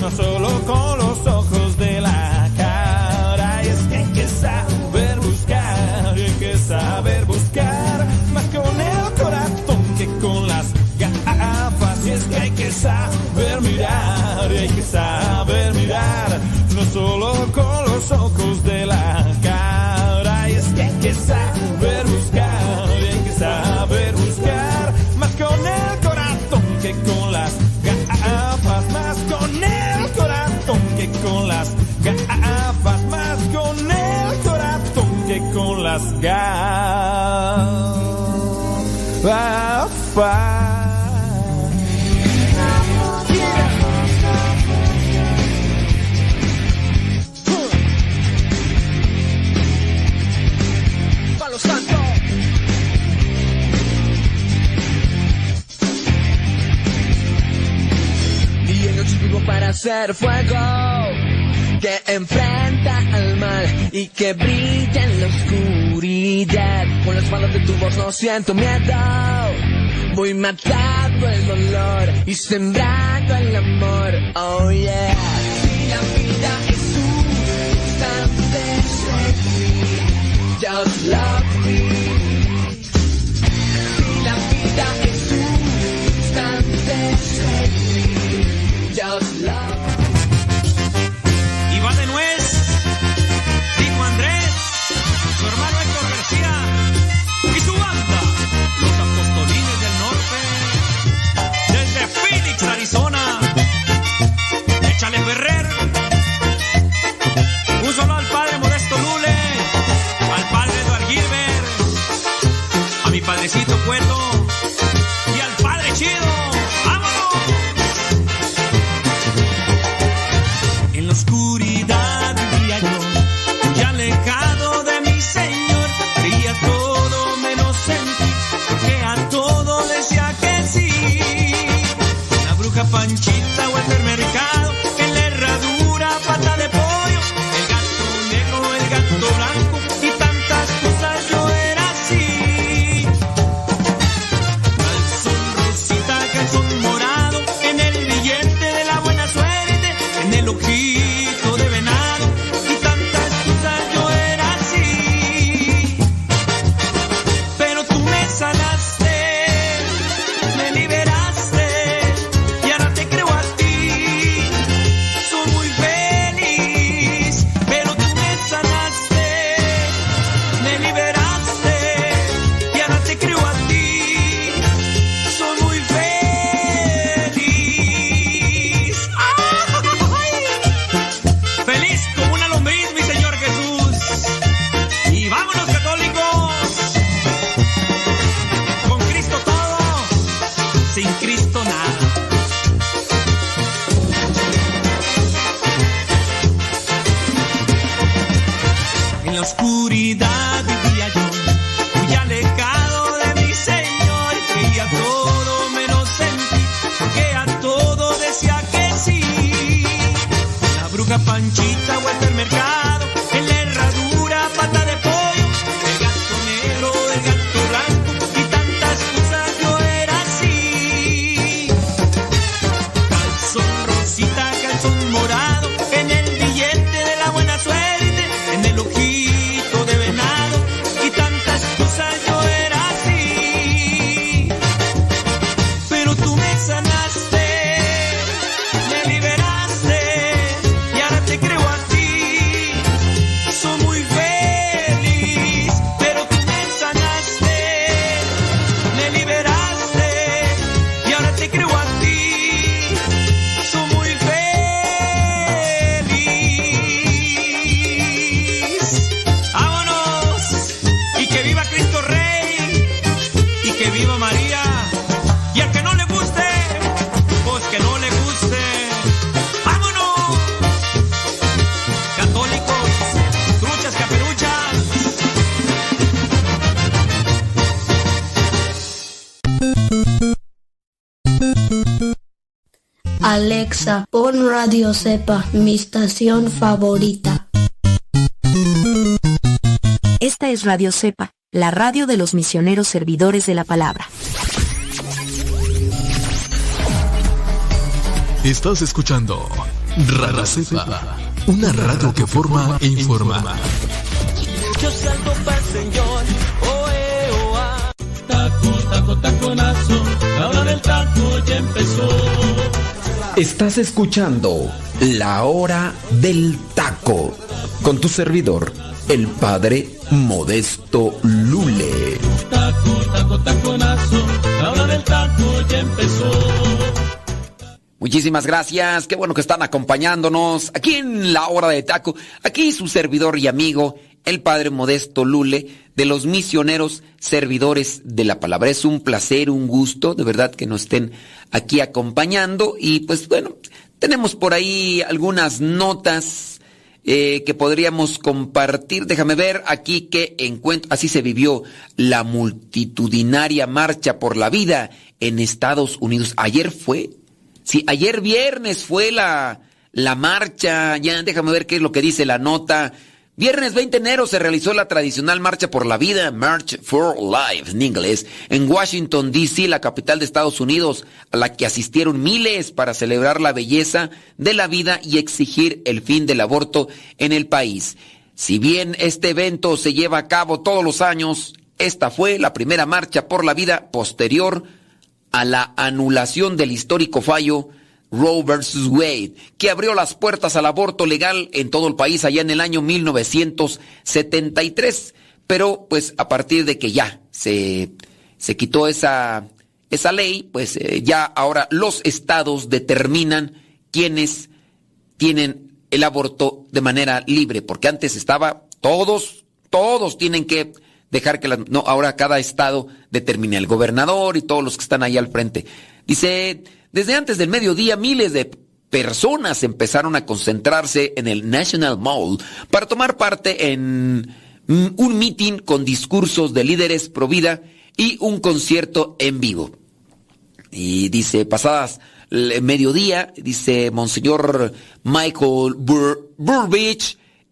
no solo con los ojos de la cara. Y es que hay que saber buscar hay que saber buscar más con el corazón que con las gafas. Y es que hay que saber mirar hay que saber mirar, no solo con los ojos gafas. Palo Santo. Día y noche vivo para hacer fuego que enfrenta al mal y que brilla en la oscuridad. Con las manos de tu voz no siento miedo. Voy matando el dolor y sembrando el amor. Oh yeah. Y la vida es un instante Just love me. Calzón morado, Radio Cepa, mi estación favorita. Esta es Radio Cepa, la radio de los misioneros servidores de la palabra. Estás escuchando Radio Cepa, una radio que forma e informa. Yo salgo para el Señor, oh, ah. Taco, taco, taconazo, la hora del taco ya empezó. Estás escuchando La Hora del Taco con tu servidor, el Padre Modesto Lule. Taco, taco, taconazo, la hora del taco ya empezó. Muchísimas gracias, qué bueno que están acompañándonos aquí en La Hora de Taco. Aquí su servidor y amigo, el Padre Modesto Lule, de los misioneros servidores de la palabra. Es un placer, un gusto, de verdad, que nos estén aquí acompañando. Y pues bueno, tenemos por ahí algunas notas eh, que podríamos compartir. Déjame ver aquí que encuentro. Así se vivió la multitudinaria marcha por la vida en Estados Unidos. Ayer fue. Sí, ayer viernes fue la, la marcha. Ya, déjame ver qué es lo que dice la nota. Viernes 20 de enero se realizó la tradicional Marcha por la Vida, March for Life en inglés, en Washington, D.C., la capital de Estados Unidos, a la que asistieron miles para celebrar la belleza de la vida y exigir el fin del aborto en el país. Si bien este evento se lleva a cabo todos los años, esta fue la primera marcha por la vida posterior a la anulación del histórico fallo Roe vs. Wade, que abrió las puertas al aborto legal en todo el país allá en el año 1973. Pero pues a partir de que ya se, se quitó esa, esa ley, pues eh, ya ahora los estados determinan quiénes tienen el aborto de manera libre, porque antes estaba todos, todos tienen que dejar que las, no, ahora cada estado determine el gobernador y todos los que están ahí al frente. Dice, desde antes del mediodía, miles de personas empezaron a concentrarse en el National Mall para tomar parte en mm, un meeting con discursos de líderes pro vida y un concierto en vivo. Y dice, pasadas el mediodía, dice Monseñor Michael Bur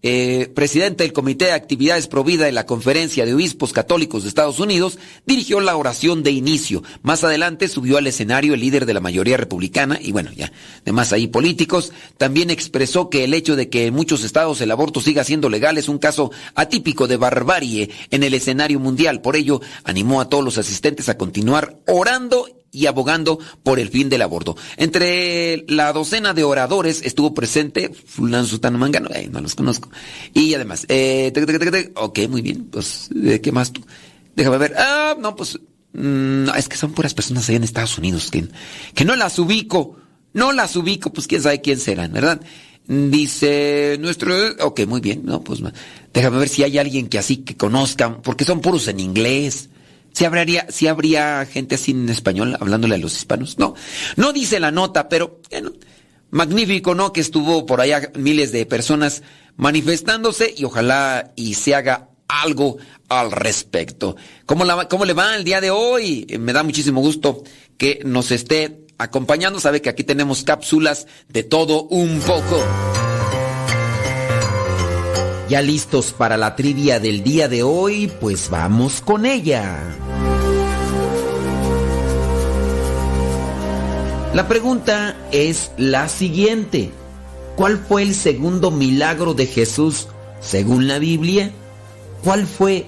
eh, presidente del Comité de Actividades Provida de la Conferencia de Obispos Católicos de Estados Unidos, dirigió la oración de inicio. Más adelante subió al escenario el líder de la mayoría republicana y bueno, ya, demás ahí políticos. También expresó que el hecho de que en muchos estados el aborto siga siendo legal es un caso atípico de barbarie en el escenario mundial. Por ello, animó a todos los asistentes a continuar orando y abogando por el fin del aborto. Entre la docena de oradores estuvo presente Fulano Sutano Mangano, eh, no los conozco. Y además, eh, ok, muy bien, pues, ¿qué más tú? Déjame ver, ah, no, pues, mmm, es que son puras personas allá en Estados Unidos que, que no las ubico, no las ubico, pues quién sabe quién serán, ¿verdad? Dice nuestro, ok, muy bien, no, pues, déjame ver si hay alguien que así que conozcan, porque son puros en inglés. ¿Si habría, habría gente así en español hablándole a los hispanos? No, no dice la nota, pero bueno, magnífico, ¿no? Que estuvo por allá miles de personas manifestándose y ojalá y se haga algo al respecto. ¿Cómo, ¿Cómo le va el día de hoy? Me da muchísimo gusto que nos esté acompañando. Sabe que aquí tenemos cápsulas de todo un poco. Ya listos para la trivia del día de hoy, pues vamos con ella. La pregunta es la siguiente. ¿Cuál fue el segundo milagro de Jesús según la Biblia? ¿Cuál fue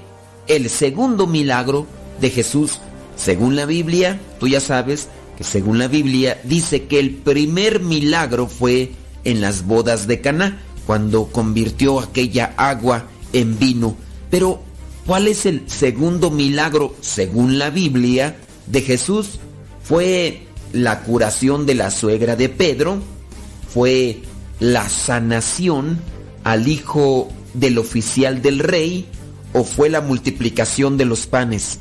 el segundo milagro de Jesús según la Biblia? Tú ya sabes que según la Biblia dice que el primer milagro fue en las bodas de Caná cuando convirtió aquella agua en vino. Pero, ¿cuál es el segundo milagro según la Biblia de Jesús? Fue la curación de la suegra de Pedro, fue la sanación al hijo del oficial del rey o fue la multiplicación de los panes.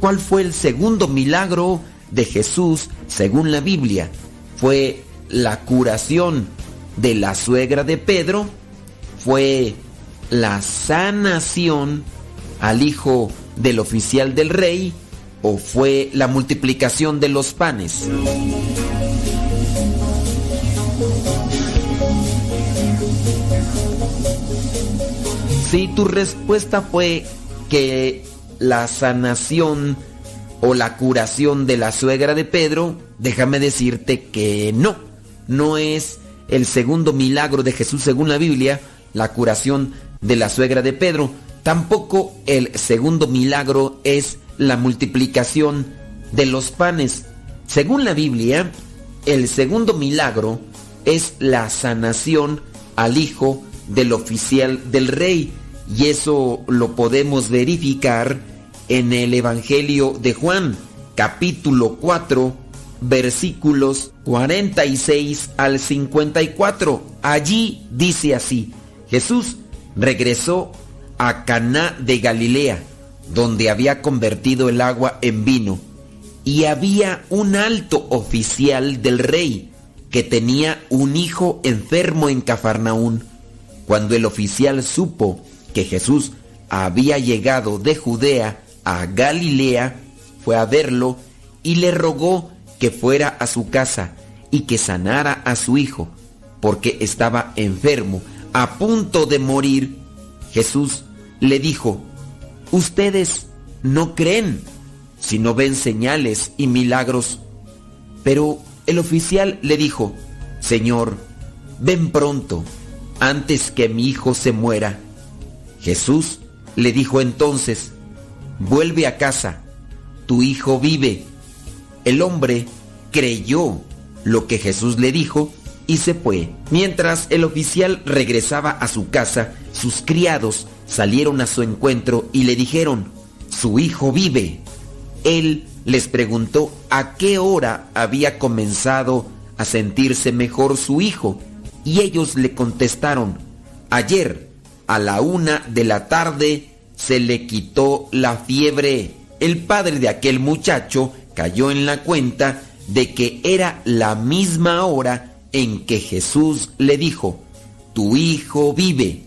¿Cuál fue el segundo milagro de Jesús según la Biblia? Fue la curación de la suegra de Pedro fue la sanación al hijo del oficial del rey o fue la multiplicación de los panes. Si tu respuesta fue que la sanación o la curación de la suegra de Pedro, déjame decirte que no, no es el segundo milagro de Jesús según la Biblia, la curación de la suegra de Pedro. Tampoco el segundo milagro es la multiplicación de los panes. Según la Biblia, el segundo milagro es la sanación al hijo del oficial del rey. Y eso lo podemos verificar en el Evangelio de Juan, capítulo 4, versículos 46 al 54. Allí dice así: Jesús regresó a Caná de Galilea, donde había convertido el agua en vino, y había un alto oficial del rey que tenía un hijo enfermo en Cafarnaún. Cuando el oficial supo que Jesús había llegado de Judea a Galilea, fue a verlo y le rogó que fuera a su casa y que sanara a su hijo, porque estaba enfermo, a punto de morir. Jesús le dijo, ustedes no creen si no ven señales y milagros. Pero el oficial le dijo, Señor, ven pronto, antes que mi hijo se muera. Jesús le dijo entonces, vuelve a casa, tu hijo vive. El hombre creyó lo que Jesús le dijo y se fue. Mientras el oficial regresaba a su casa, sus criados salieron a su encuentro y le dijeron, su hijo vive. Él les preguntó a qué hora había comenzado a sentirse mejor su hijo y ellos le contestaron, ayer a la una de la tarde se le quitó la fiebre. El padre de aquel muchacho cayó en la cuenta de que era la misma hora en que Jesús le dijo, tu hijo vive.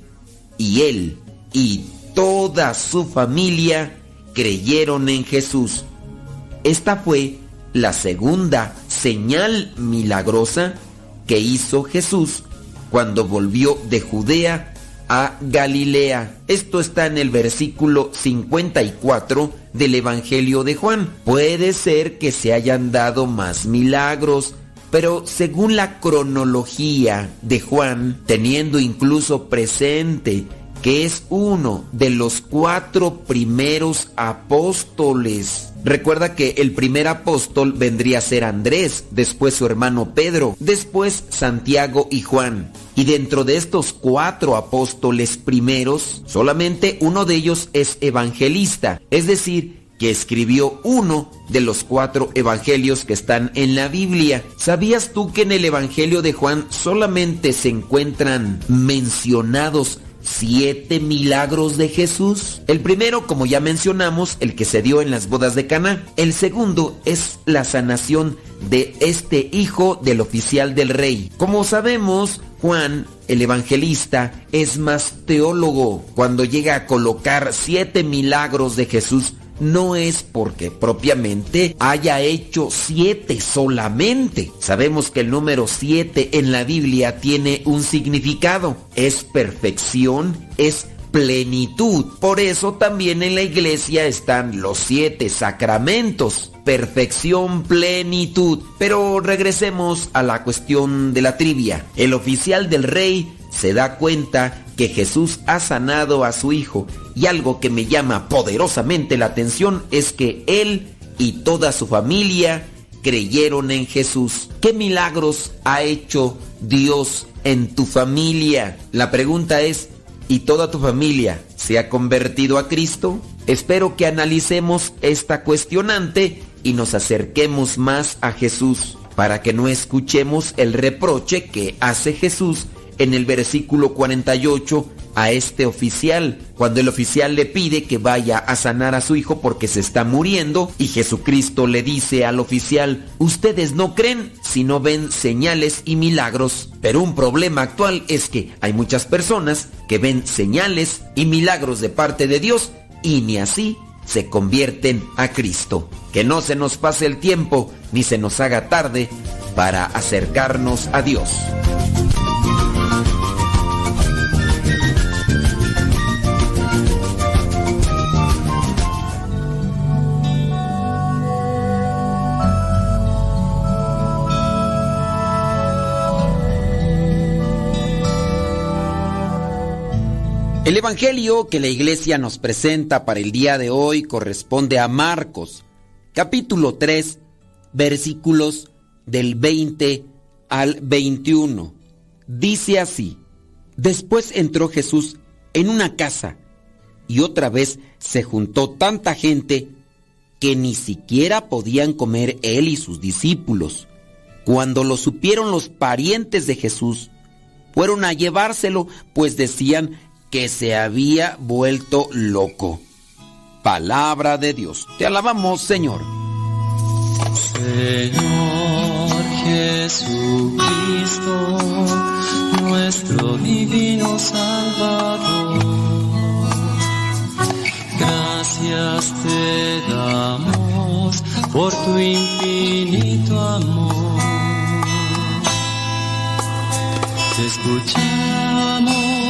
Y él y toda su familia creyeron en Jesús. Esta fue la segunda señal milagrosa que hizo Jesús cuando volvió de Judea a Galilea. Esto está en el versículo 54 del Evangelio de Juan. Puede ser que se hayan dado más milagros, pero según la cronología de Juan, teniendo incluso presente que es uno de los cuatro primeros apóstoles. Recuerda que el primer apóstol vendría a ser Andrés, después su hermano Pedro, después Santiago y Juan. Y dentro de estos cuatro apóstoles primeros, solamente uno de ellos es evangelista, es decir, que escribió uno de los cuatro evangelios que están en la Biblia. ¿Sabías tú que en el Evangelio de Juan solamente se encuentran mencionados siete milagros de Jesús. El primero, como ya mencionamos, el que se dio en las bodas de Caná. El segundo es la sanación de este hijo del oficial del rey. Como sabemos, Juan, el evangelista, es más teólogo. Cuando llega a colocar siete milagros de Jesús, no es porque propiamente haya hecho siete solamente. Sabemos que el número siete en la Biblia tiene un significado. Es perfección, es plenitud. Por eso también en la iglesia están los siete sacramentos. Perfección, plenitud. Pero regresemos a la cuestión de la trivia. El oficial del rey se da cuenta que Jesús ha sanado a su hijo y algo que me llama poderosamente la atención es que él y toda su familia creyeron en Jesús. ¿Qué milagros ha hecho Dios en tu familia? La pregunta es, ¿y toda tu familia se ha convertido a Cristo? Espero que analicemos esta cuestionante y nos acerquemos más a Jesús para que no escuchemos el reproche que hace Jesús en el versículo 48 a este oficial, cuando el oficial le pide que vaya a sanar a su hijo porque se está muriendo y Jesucristo le dice al oficial, ustedes no creen si no ven señales y milagros, pero un problema actual es que hay muchas personas que ven señales y milagros de parte de Dios y ni así se convierten a Cristo. Que no se nos pase el tiempo ni se nos haga tarde para acercarnos a Dios. El Evangelio que la iglesia nos presenta para el día de hoy corresponde a Marcos, capítulo 3, versículos del 20 al 21. Dice así, después entró Jesús en una casa y otra vez se juntó tanta gente que ni siquiera podían comer él y sus discípulos. Cuando lo supieron los parientes de Jesús, fueron a llevárselo, pues decían que se había vuelto loco. Palabra de Dios. Te alabamos, Señor. Señor Jesucristo, nuestro divino Salvador. Gracias te damos por tu infinito amor. Te escuchamos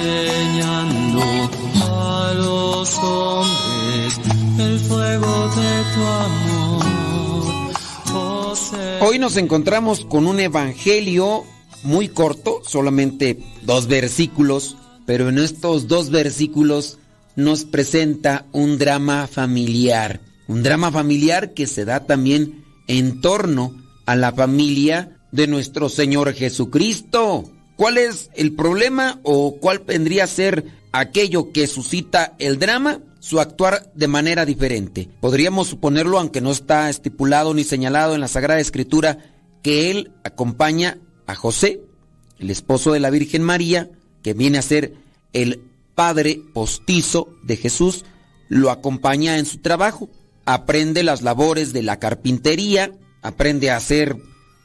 enseñando a los hombres el fuego de tu amor. Oh, Hoy nos encontramos con un evangelio muy corto, solamente dos versículos, pero en estos dos versículos nos presenta un drama familiar, un drama familiar que se da también en torno a la familia de nuestro Señor Jesucristo. ¿Cuál es el problema o cuál vendría a ser aquello que suscita el drama? Su actuar de manera diferente. Podríamos suponerlo, aunque no está estipulado ni señalado en la Sagrada Escritura, que él acompaña a José, el esposo de la Virgen María, que viene a ser el padre postizo de Jesús, lo acompaña en su trabajo, aprende las labores de la carpintería, aprende a hacer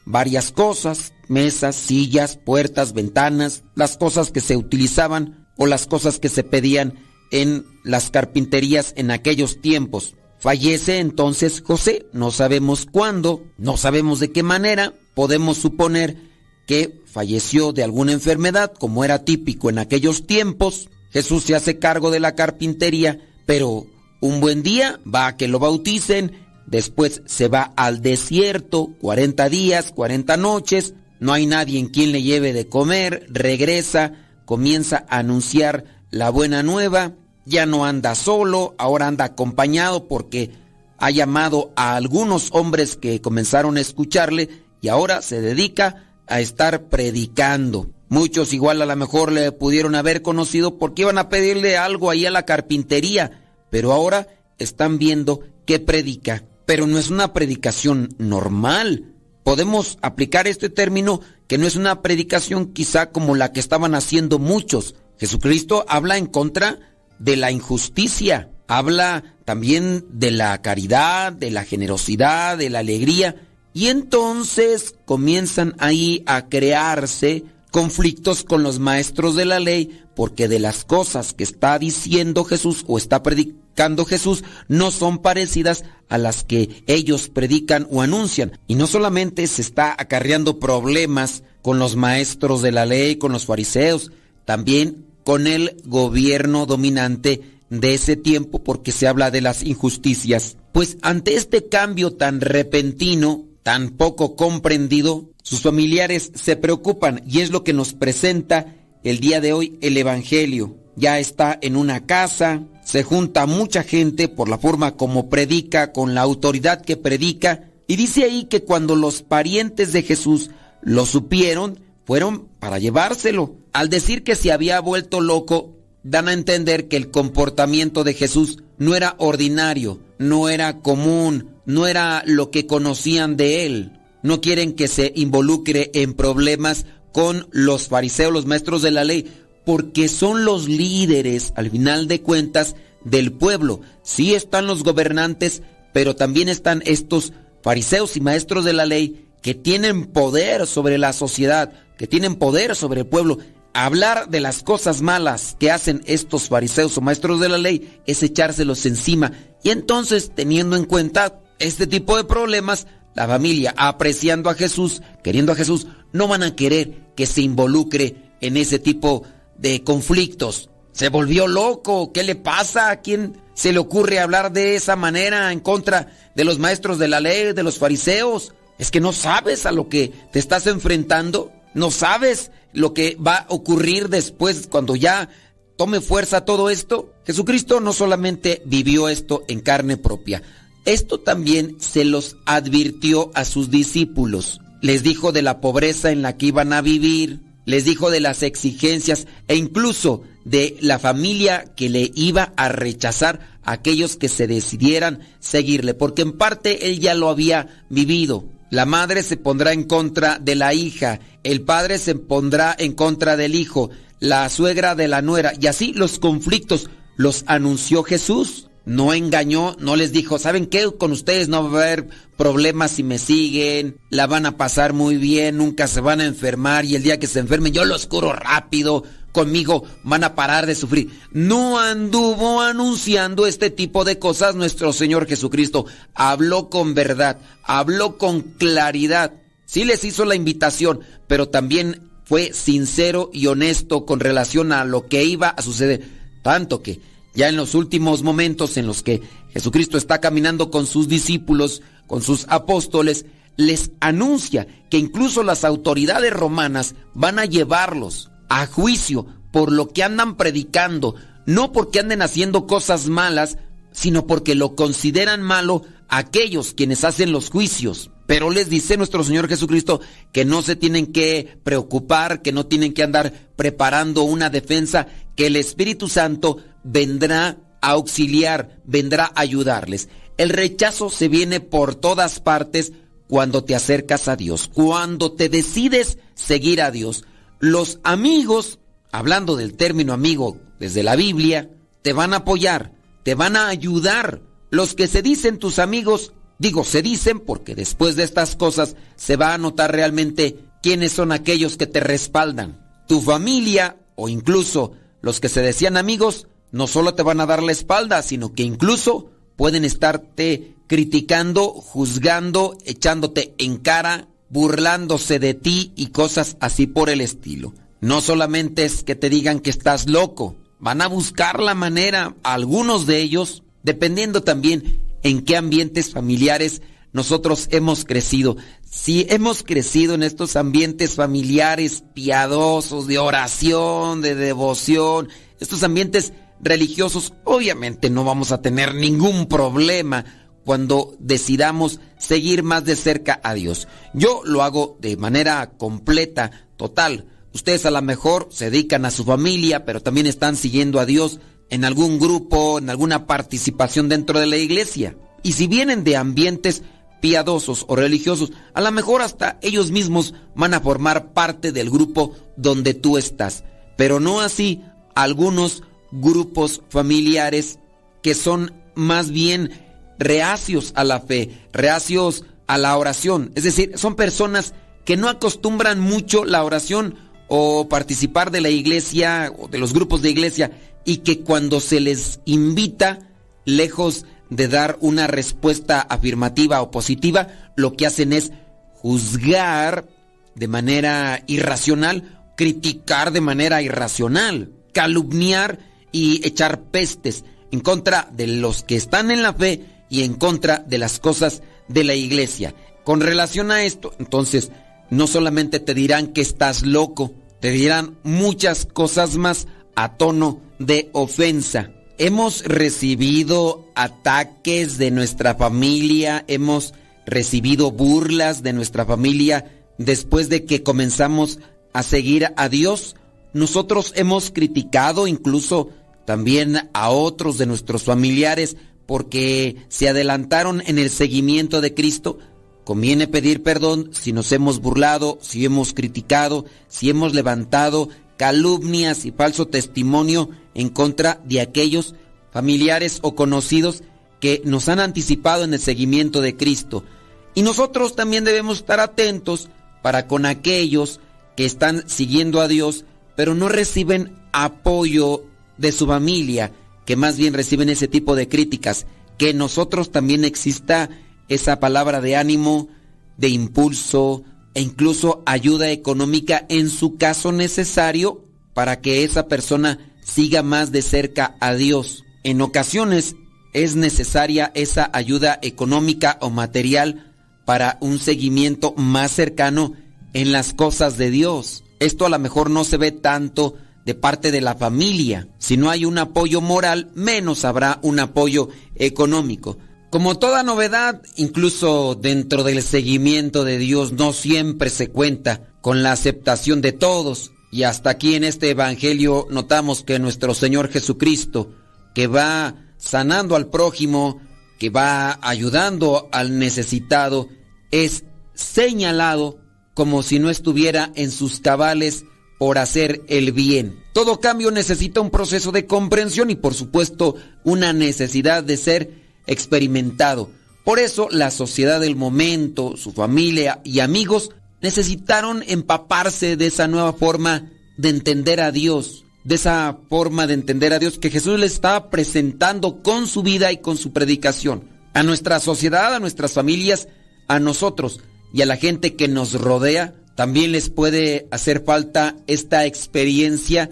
varias cosas, mesas, sillas, puertas, ventanas, las cosas que se utilizaban o las cosas que se pedían en las carpinterías en aquellos tiempos. Fallece entonces José, no sabemos cuándo, no sabemos de qué manera, podemos suponer que falleció de alguna enfermedad, como era típico en aquellos tiempos. Jesús se hace cargo de la carpintería, pero un buen día va a que lo bauticen, después se va al desierto, 40 días, 40 noches, no hay nadie en quien le lleve de comer, regresa, comienza a anunciar la buena nueva, ya no anda solo, ahora anda acompañado porque ha llamado a algunos hombres que comenzaron a escucharle y ahora se dedica a estar predicando. Muchos igual a lo mejor le pudieron haber conocido porque iban a pedirle algo ahí a la carpintería, pero ahora están viendo que predica. Pero no es una predicación normal. Podemos aplicar este término que no es una predicación quizá como la que estaban haciendo muchos. Jesucristo habla en contra de la injusticia, habla también de la caridad, de la generosidad, de la alegría, y entonces comienzan ahí a crearse conflictos con los maestros de la ley, porque de las cosas que está diciendo Jesús o está predicando Jesús no son parecidas a las que ellos predican o anuncian. Y no solamente se está acarreando problemas con los maestros de la ley, con los fariseos, también con el gobierno dominante de ese tiempo, porque se habla de las injusticias. Pues ante este cambio tan repentino, tan poco comprendido, sus familiares se preocupan y es lo que nos presenta el día de hoy el Evangelio. Ya está en una casa, se junta mucha gente por la forma como predica, con la autoridad que predica, y dice ahí que cuando los parientes de Jesús lo supieron, fueron para llevárselo. Al decir que se había vuelto loco, dan a entender que el comportamiento de Jesús no era ordinario, no era común, no era lo que conocían de él. No quieren que se involucre en problemas con los fariseos, los maestros de la ley, porque son los líderes, al final de cuentas, del pueblo. Sí están los gobernantes, pero también están estos fariseos y maestros de la ley que tienen poder sobre la sociedad, que tienen poder sobre el pueblo hablar de las cosas malas que hacen estos fariseos o maestros de la ley es echárselos encima. Y entonces, teniendo en cuenta este tipo de problemas, la familia, apreciando a Jesús, queriendo a Jesús, no van a querer que se involucre en ese tipo de conflictos. Se volvió loco, ¿qué le pasa? ¿A quién se le ocurre hablar de esa manera en contra de los maestros de la ley, de los fariseos? Es que no sabes a lo que te estás enfrentando, no sabes lo que va a ocurrir después cuando ya tome fuerza todo esto? Jesucristo no solamente vivió esto en carne propia, esto también se los advirtió a sus discípulos. Les dijo de la pobreza en la que iban a vivir, les dijo de las exigencias e incluso de la familia que le iba a rechazar a aquellos que se decidieran seguirle, porque en parte él ya lo había vivido. La madre se pondrá en contra de la hija, el padre se pondrá en contra del hijo, la suegra de la nuera, y así los conflictos los anunció Jesús. No engañó, no les dijo, ¿saben qué? Con ustedes no va a haber problemas si me siguen, la van a pasar muy bien, nunca se van a enfermar y el día que se enfermen yo los curo rápido, conmigo van a parar de sufrir. No anduvo anunciando este tipo de cosas nuestro Señor Jesucristo. Habló con verdad, habló con claridad. Sí les hizo la invitación, pero también fue sincero y honesto con relación a lo que iba a suceder. Tanto que ya en los últimos momentos en los que Jesucristo está caminando con sus discípulos, con sus apóstoles, les anuncia que incluso las autoridades romanas van a llevarlos a juicio por lo que andan predicando, no porque anden haciendo cosas malas, sino porque lo consideran malo aquellos quienes hacen los juicios. Pero les dice nuestro Señor Jesucristo que no se tienen que preocupar, que no tienen que andar preparando una defensa, que el Espíritu Santo vendrá a auxiliar, vendrá a ayudarles. El rechazo se viene por todas partes cuando te acercas a Dios, cuando te decides seguir a Dios. Los amigos, hablando del término amigo desde la Biblia, te van a apoyar, te van a ayudar. Los que se dicen tus amigos, digo, se dicen porque después de estas cosas se va a notar realmente quiénes son aquellos que te respaldan. Tu familia o incluso los que se decían amigos no solo te van a dar la espalda, sino que incluso pueden estarte criticando, juzgando, echándote en cara, burlándose de ti y cosas así por el estilo. No solamente es que te digan que estás loco, van a buscar la manera, algunos de ellos, dependiendo también en qué ambientes familiares nosotros hemos crecido. Si hemos crecido en estos ambientes familiares piadosos, de oración, de devoción, estos ambientes religiosos, obviamente no vamos a tener ningún problema cuando decidamos seguir más de cerca a Dios. Yo lo hago de manera completa, total. Ustedes a lo mejor se dedican a su familia, pero también están siguiendo a Dios en algún grupo, en alguna participación dentro de la iglesia. Y si vienen de ambientes piadosos o religiosos, a lo mejor hasta ellos mismos van a formar parte del grupo donde tú estás. Pero no así algunos grupos familiares que son más bien reacios a la fe, reacios a la oración. Es decir, son personas que no acostumbran mucho la oración o participar de la iglesia o de los grupos de iglesia y que cuando se les invita, lejos de dar una respuesta afirmativa o positiva, lo que hacen es juzgar de manera irracional, criticar de manera irracional, calumniar y echar pestes en contra de los que están en la fe y en contra de las cosas de la iglesia. Con relación a esto, entonces, no solamente te dirán que estás loco, te dirán muchas cosas más a tono de ofensa. Hemos recibido ataques de nuestra familia, hemos recibido burlas de nuestra familia después de que comenzamos a seguir a Dios. Nosotros hemos criticado incluso también a otros de nuestros familiares porque se adelantaron en el seguimiento de Cristo. Conviene pedir perdón si nos hemos burlado, si hemos criticado, si hemos levantado calumnias y falso testimonio en contra de aquellos familiares o conocidos que nos han anticipado en el seguimiento de Cristo. Y nosotros también debemos estar atentos para con aquellos que están siguiendo a Dios, pero no reciben apoyo de su familia, que más bien reciben ese tipo de críticas, que nosotros también exista esa palabra de ánimo, de impulso, e incluso ayuda económica en su caso necesario para que esa persona siga más de cerca a Dios. En ocasiones es necesaria esa ayuda económica o material para un seguimiento más cercano en las cosas de Dios. Esto a lo mejor no se ve tanto de parte de la familia. Si no hay un apoyo moral, menos habrá un apoyo económico. Como toda novedad, incluso dentro del seguimiento de Dios no siempre se cuenta con la aceptación de todos. Y hasta aquí en este Evangelio notamos que nuestro Señor Jesucristo, que va sanando al prójimo, que va ayudando al necesitado, es señalado como si no estuviera en sus cabales por hacer el bien. Todo cambio necesita un proceso de comprensión y por supuesto una necesidad de ser experimentado. Por eso la sociedad del momento, su familia y amigos necesitaron empaparse de esa nueva forma de entender a Dios, de esa forma de entender a Dios que Jesús le estaba presentando con su vida y con su predicación. A nuestra sociedad, a nuestras familias, a nosotros y a la gente que nos rodea, también les puede hacer falta esta experiencia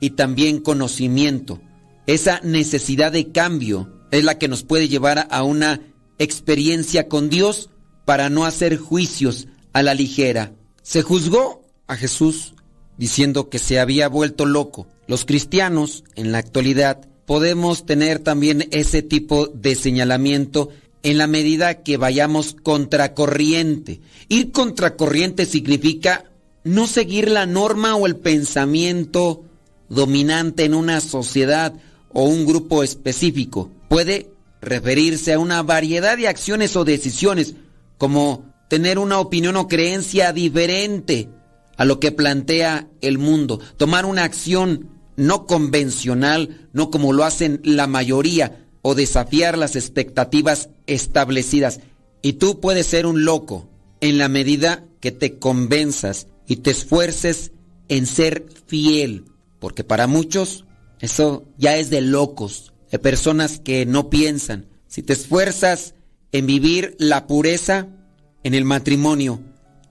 y también conocimiento, esa necesidad de cambio es la que nos puede llevar a una experiencia con Dios para no hacer juicios a la ligera. Se juzgó a Jesús diciendo que se había vuelto loco. Los cristianos en la actualidad podemos tener también ese tipo de señalamiento en la medida que vayamos contracorriente. Ir contracorriente significa no seguir la norma o el pensamiento dominante en una sociedad o un grupo específico puede referirse a una variedad de acciones o decisiones, como tener una opinión o creencia diferente a lo que plantea el mundo, tomar una acción no convencional, no como lo hacen la mayoría, o desafiar las expectativas establecidas. Y tú puedes ser un loco en la medida que te convenzas y te esfuerces en ser fiel, porque para muchos eso ya es de locos de personas que no piensan. Si te esfuerzas en vivir la pureza en el matrimonio,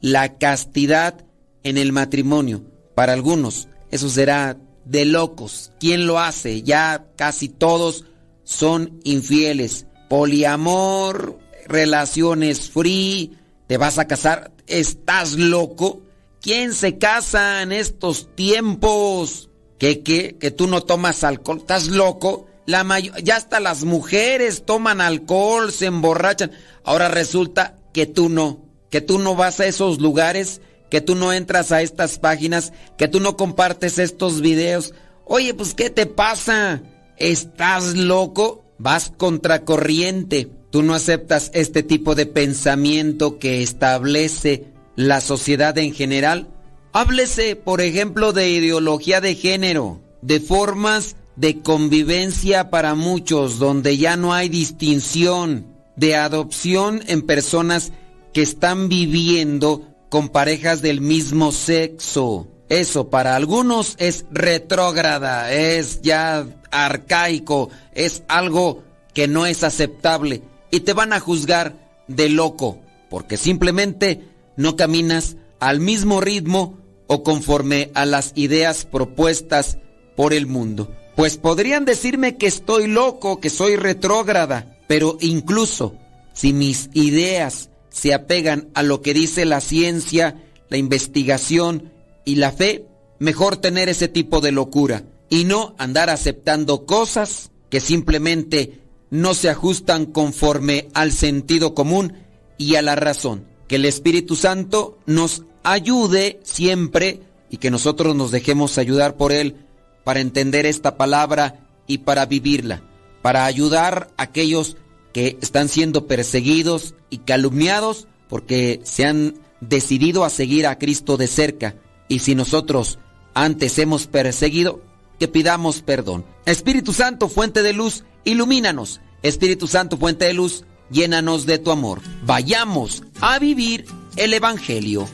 la castidad en el matrimonio, para algunos eso será de locos. ¿Quién lo hace? Ya casi todos son infieles. Poliamor, relaciones free, te vas a casar, ¿estás loco? ¿Quién se casa en estos tiempos? que, que, que tú no tomas alcohol, estás loco. La ya hasta las mujeres toman alcohol, se emborrachan. Ahora resulta que tú no, que tú no vas a esos lugares, que tú no entras a estas páginas, que tú no compartes estos videos. Oye, pues ¿qué te pasa? ¿Estás loco? Vas contracorriente. Tú no aceptas este tipo de pensamiento que establece la sociedad en general. Háblese, por ejemplo, de ideología de género, de formas de convivencia para muchos, donde ya no hay distinción, de adopción en personas que están viviendo con parejas del mismo sexo. Eso para algunos es retrógrada, es ya arcaico, es algo que no es aceptable y te van a juzgar de loco porque simplemente no caminas al mismo ritmo o conforme a las ideas propuestas por el mundo. Pues podrían decirme que estoy loco, que soy retrógrada, pero incluso si mis ideas se apegan a lo que dice la ciencia, la investigación y la fe, mejor tener ese tipo de locura y no andar aceptando cosas que simplemente no se ajustan conforme al sentido común y a la razón. Que el Espíritu Santo nos ayude siempre y que nosotros nos dejemos ayudar por Él para entender esta palabra y para vivirla, para ayudar a aquellos que están siendo perseguidos y calumniados porque se han decidido a seguir a Cristo de cerca. Y si nosotros antes hemos perseguido, que pidamos perdón. Espíritu Santo, fuente de luz, ilumínanos. Espíritu Santo, fuente de luz, llénanos de tu amor. Vayamos a vivir el Evangelio.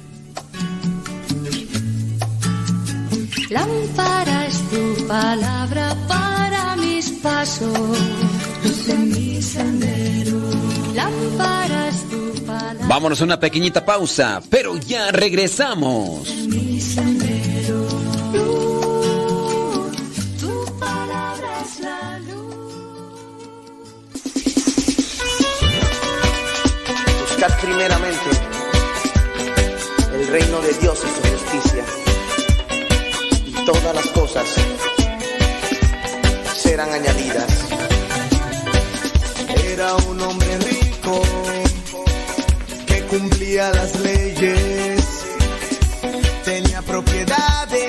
Lámpara es tu palabra para mis pasos, luz mi sendero. Lámpara. Vámonos a una pequeñita pausa, pero ya regresamos. Buscad primeramente el reino de Dios y su justicia y todas las cosas serán añadidas. Era un hombre rico cumplía las leyes, tenía propiedades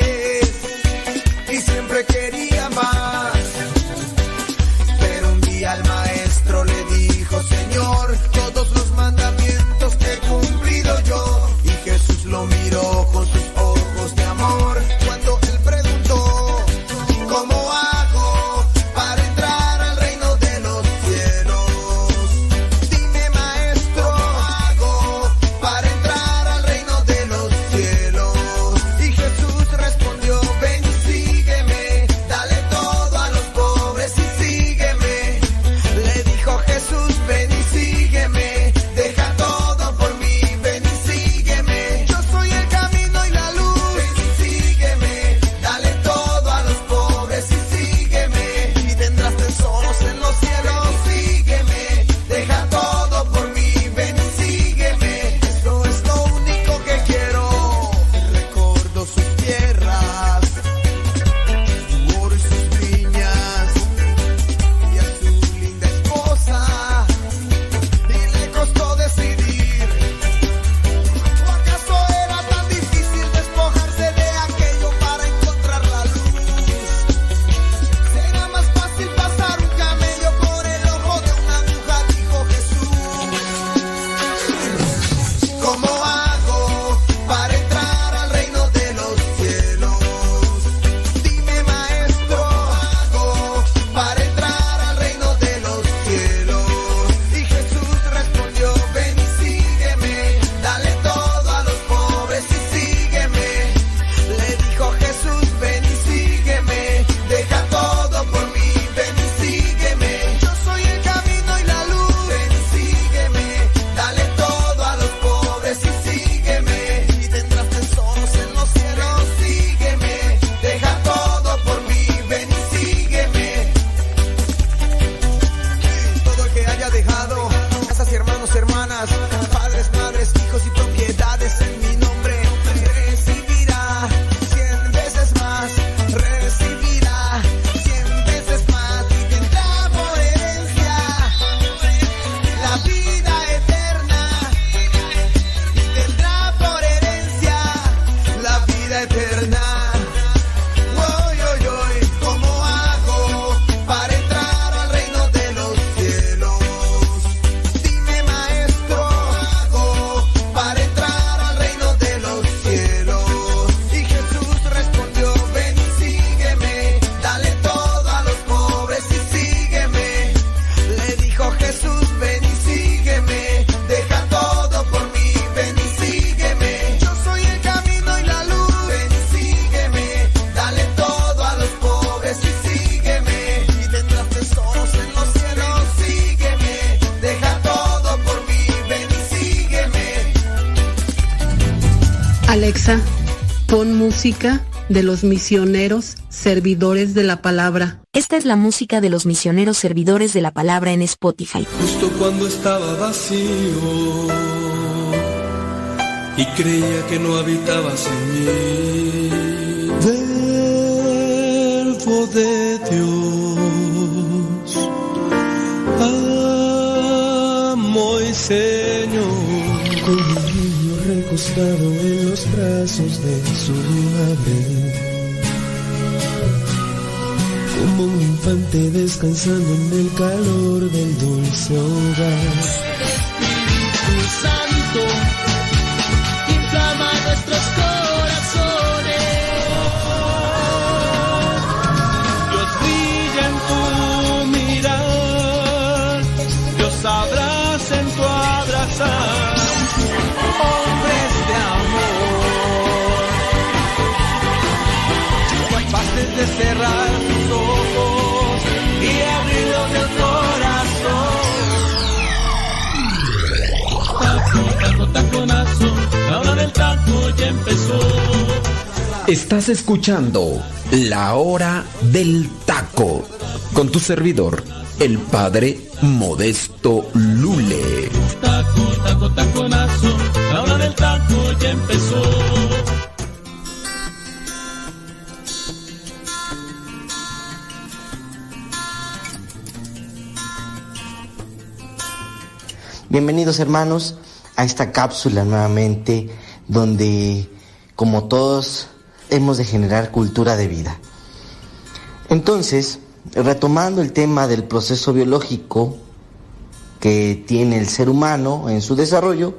música de los misioneros servidores de la palabra. Esta es la música de los misioneros servidores de la palabra en Spotify. Justo cuando estaba vacío y creía que no habitabas en mí. Verbo de Dios, amo y Señor. Con un niño recostado en los brazos de Como un infante descansando en el calor del dulce hogar. Estás escuchando La Hora del Taco con tu servidor, el padre Modesto Lule. Taco, taco, taconazo, la hora del taco ya empezó. Bienvenidos hermanos a esta cápsula nuevamente donde como todos hemos de generar cultura de vida. Entonces, retomando el tema del proceso biológico que tiene el ser humano en su desarrollo,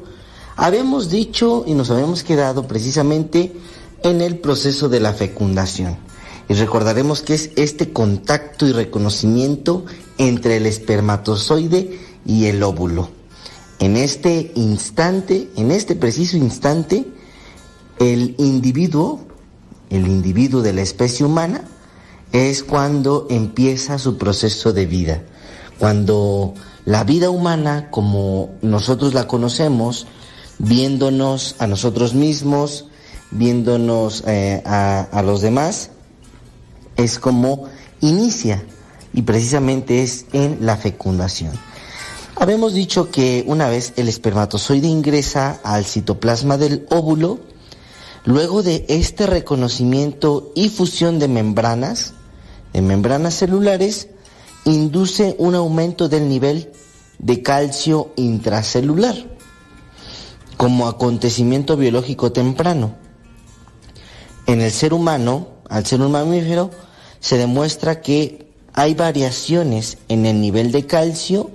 habíamos dicho y nos habíamos quedado precisamente en el proceso de la fecundación. Y recordaremos que es este contacto y reconocimiento entre el espermatozoide y el óvulo. En este instante, en este preciso instante, el individuo, el individuo de la especie humana, es cuando empieza su proceso de vida. Cuando la vida humana, como nosotros la conocemos, viéndonos a nosotros mismos, viéndonos eh, a, a los demás, es como inicia y precisamente es en la fecundación. Habemos dicho que una vez el espermatozoide ingresa al citoplasma del óvulo, luego de este reconocimiento y fusión de membranas, de membranas celulares, induce un aumento del nivel de calcio intracelular como acontecimiento biológico temprano. En el ser humano, al ser un mamífero, se demuestra que hay variaciones en el nivel de calcio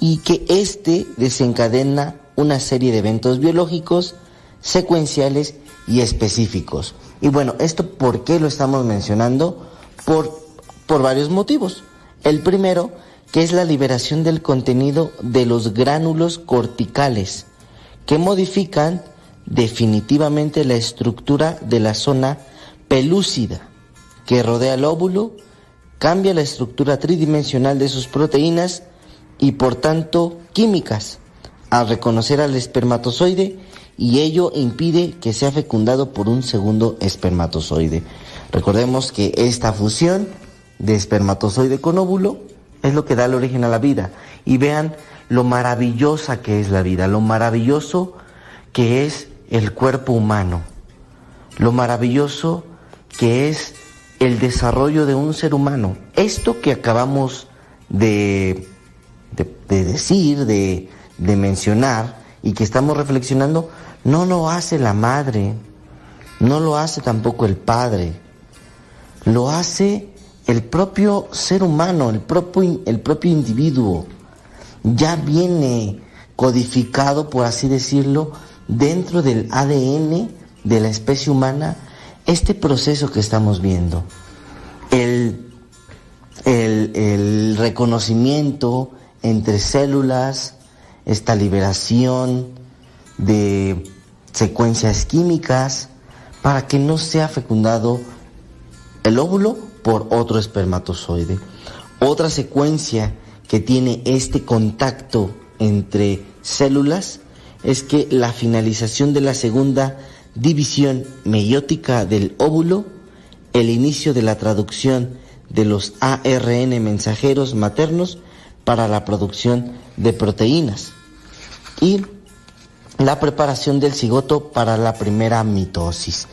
y que éste desencadena una serie de eventos biológicos secuenciales y específicos. Y bueno, ¿esto por qué lo estamos mencionando? Por, por varios motivos. El primero, que es la liberación del contenido de los gránulos corticales, que modifican definitivamente la estructura de la zona pelúcida que rodea el óvulo, cambia la estructura tridimensional de sus proteínas y por tanto químicas al reconocer al espermatozoide y ello impide que sea fecundado por un segundo espermatozoide. Recordemos que esta fusión de espermatozoide con óvulo es lo que da el origen a la vida. Y vean lo maravillosa que es la vida, lo maravilloso que es el cuerpo humano, lo maravilloso que es el desarrollo de un ser humano. Esto que acabamos de, de, de decir, de, de mencionar y que estamos reflexionando, no lo hace la madre, no lo hace tampoco el padre, lo hace el propio ser humano, el propio, el propio individuo. Ya viene codificado, por así decirlo, dentro del ADN de la especie humana este proceso que estamos viendo. El, el, el reconocimiento entre células, esta liberación de secuencias químicas para que no sea fecundado el óvulo por otro espermatozoide. Otra secuencia que tiene este contacto entre células es que la finalización de la segunda división meiótica del óvulo, el inicio de la traducción de los ARN mensajeros maternos para la producción de proteínas y la preparación del cigoto para la primera mitosis.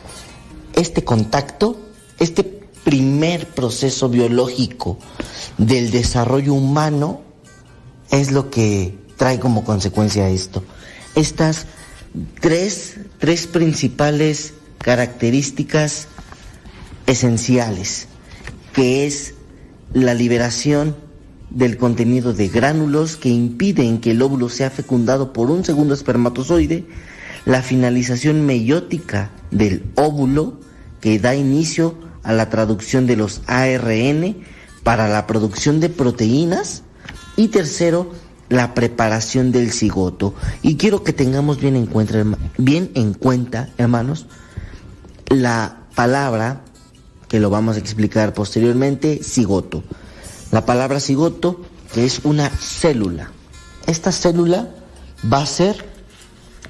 Este contacto, este primer proceso biológico del desarrollo humano es lo que trae como consecuencia esto. Estas tres, tres principales características esenciales, que es la liberación del contenido de gránulos que impiden que el óvulo sea fecundado por un segundo espermatozoide, la finalización meiótica del óvulo que da inicio a la traducción de los ARN para la producción de proteínas y tercero, la preparación del cigoto. Y quiero que tengamos bien en cuenta, bien en cuenta, hermanos, la palabra que lo vamos a explicar posteriormente, cigoto. La palabra cigoto, que es una célula. Esta célula va a ser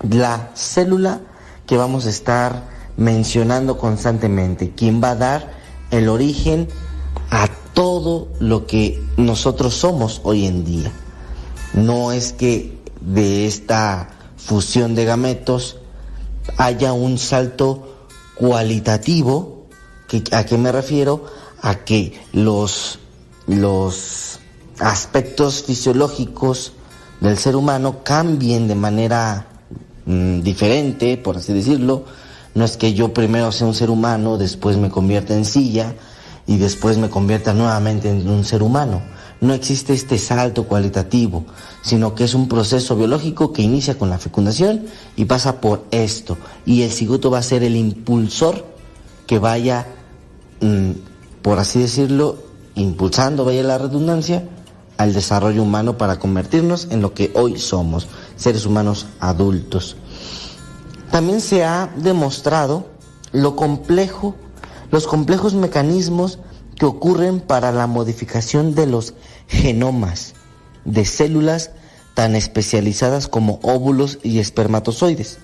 la célula que vamos a estar mencionando constantemente, quien va a dar el origen a todo lo que nosotros somos hoy en día. No es que de esta fusión de gametos haya un salto cualitativo, ¿a qué me refiero? A que los, los aspectos fisiológicos del ser humano cambien de manera mm, diferente, por así decirlo. No es que yo primero sea un ser humano, después me convierta en silla y después me convierta nuevamente en un ser humano no existe este salto cualitativo, sino que es un proceso biológico que inicia con la fecundación y pasa por esto. Y el cigoto va a ser el impulsor que vaya, mm, por así decirlo, impulsando, vaya la redundancia, al desarrollo humano para convertirnos en lo que hoy somos, seres humanos adultos. También se ha demostrado lo complejo, los complejos mecanismos que ocurren para la modificación de los genomas de células tan especializadas como óvulos y espermatozoides,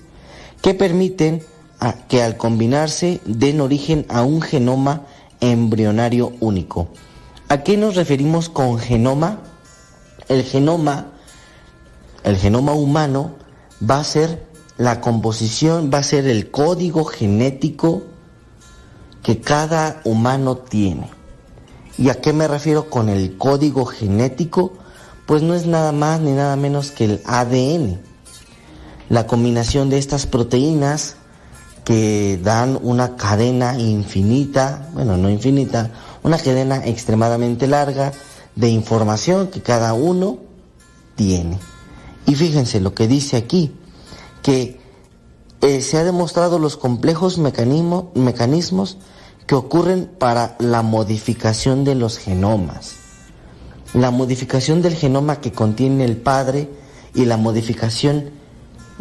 que permiten que al combinarse den origen a un genoma embrionario único. ¿A qué nos referimos con genoma? El genoma, el genoma humano va a ser la composición, va a ser el código genético que cada humano tiene. ¿Y a qué me refiero con el código genético? Pues no es nada más ni nada menos que el ADN. La combinación de estas proteínas que dan una cadena infinita, bueno, no infinita, una cadena extremadamente larga de información que cada uno tiene. Y fíjense lo que dice aquí, que eh, se ha demostrado los complejos mecanismos que ocurren para la modificación de los genomas. La modificación del genoma que contiene el padre y la modificación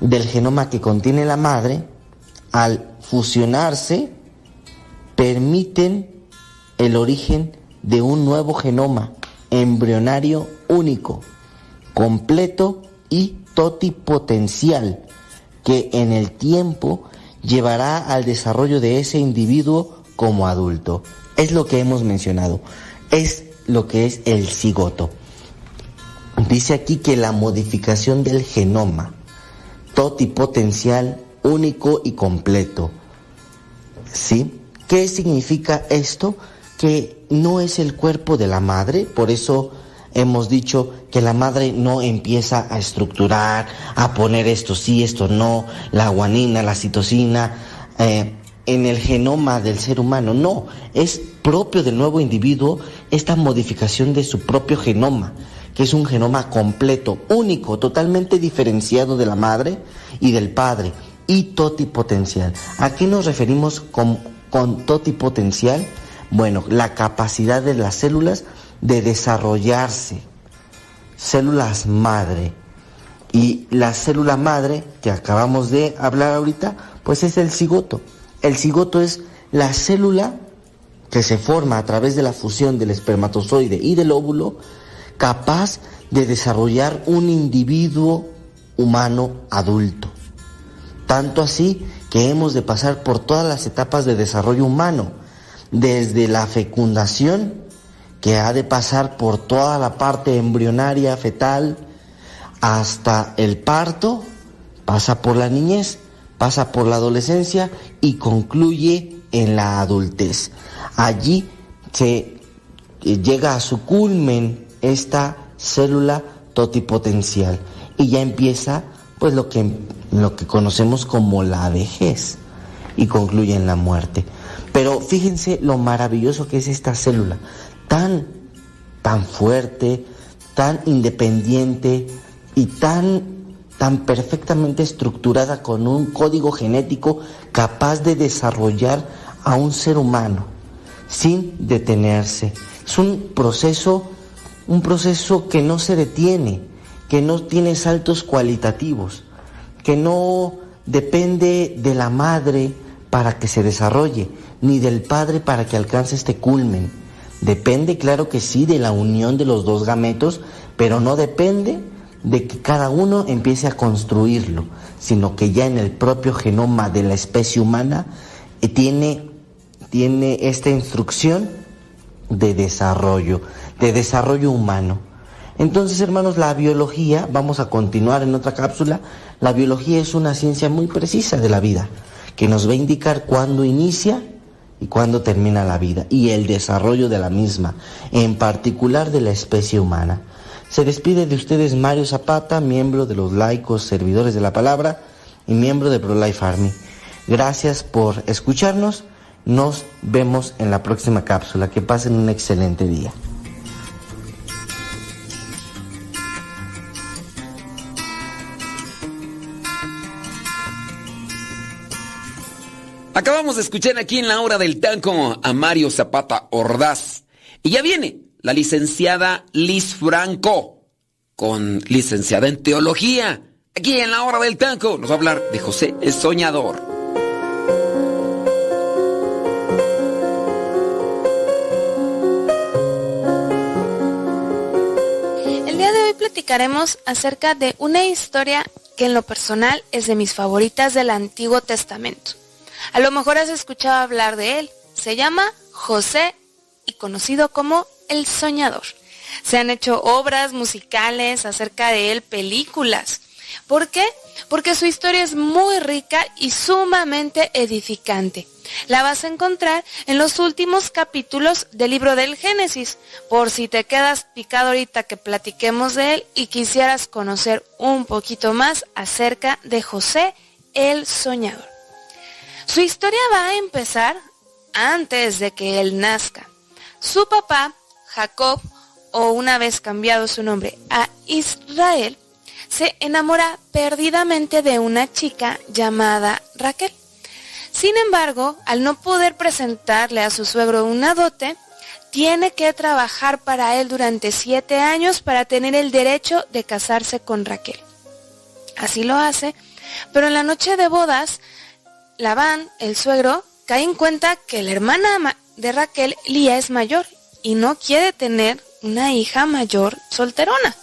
del genoma que contiene la madre, al fusionarse, permiten el origen de un nuevo genoma embrionario único, completo y totipotencial, que en el tiempo llevará al desarrollo de ese individuo como adulto. Es lo que hemos mencionado. Es lo que es el cigoto. Dice aquí que la modificación del genoma, totipotencial, único y completo. ¿Sí? ¿Qué significa esto? Que no es el cuerpo de la madre, por eso hemos dicho que la madre no empieza a estructurar, a poner esto sí, esto no, la guanina, la citosina, eh, en el genoma del ser humano, no, es propio del nuevo individuo esta modificación de su propio genoma, que es un genoma completo, único, totalmente diferenciado de la madre y del padre, y totipotencial. ¿A qué nos referimos con, con totipotencial? Bueno, la capacidad de las células de desarrollarse, células madre. Y la célula madre que acabamos de hablar ahorita, pues es el cigoto. El cigoto es la célula que se forma a través de la fusión del espermatozoide y del óvulo, capaz de desarrollar un individuo humano adulto. Tanto así que hemos de pasar por todas las etapas de desarrollo humano, desde la fecundación, que ha de pasar por toda la parte embrionaria, fetal, hasta el parto, pasa por la niñez, pasa por la adolescencia y concluye en la adultez. Allí se eh, llega a su culmen esta célula totipotencial y ya empieza pues lo que, lo que conocemos como la vejez y concluye en la muerte. Pero fíjense lo maravilloso que es esta célula, tan, tan fuerte, tan independiente y tan, tan perfectamente estructurada con un código genético capaz de desarrollar a un ser humano sin detenerse. Es un proceso, un proceso que no se detiene, que no tiene saltos cualitativos, que no depende de la madre para que se desarrolle, ni del padre para que alcance este culmen. Depende, claro que sí, de la unión de los dos gametos, pero no depende de que cada uno empiece a construirlo, sino que ya en el propio genoma de la especie humana eh, tiene, tiene esta instrucción de desarrollo, de desarrollo humano. Entonces, hermanos, la biología, vamos a continuar en otra cápsula, la biología es una ciencia muy precisa de la vida, que nos va a indicar cuándo inicia y cuándo termina la vida y el desarrollo de la misma, en particular de la especie humana. Se despide de ustedes Mario Zapata, miembro de los laicos servidores de la palabra y miembro de ProLife Army. Gracias por escucharnos. Nos vemos en la próxima cápsula. Que pasen un excelente día. Acabamos de escuchar aquí en la hora del tanco a Mario Zapata Ordaz. Y ya viene la licenciada Liz Franco, con licenciada en teología. Aquí en la hora del tanco nos va a hablar de José el Soñador. El día de hoy platicaremos acerca de una historia que en lo personal es de mis favoritas del Antiguo Testamento. A lo mejor has escuchado hablar de él. Se llama José y conocido como El Soñador. Se han hecho obras musicales acerca de él, películas. ¿Por qué? Porque su historia es muy rica y sumamente edificante. La vas a encontrar en los últimos capítulos del libro del Génesis, por si te quedas picado ahorita que platiquemos de él y quisieras conocer un poquito más acerca de José el Soñador. Su historia va a empezar antes de que él nazca. Su papá, Jacob, o una vez cambiado su nombre a Israel, se enamora perdidamente de una chica llamada Raquel. Sin embargo, al no poder presentarle a su suegro una dote, tiene que trabajar para él durante siete años para tener el derecho de casarse con Raquel. Así lo hace, pero en la noche de bodas, Labán, el suegro, cae en cuenta que la hermana de Raquel, Lía, es mayor y no quiere tener una hija mayor solterona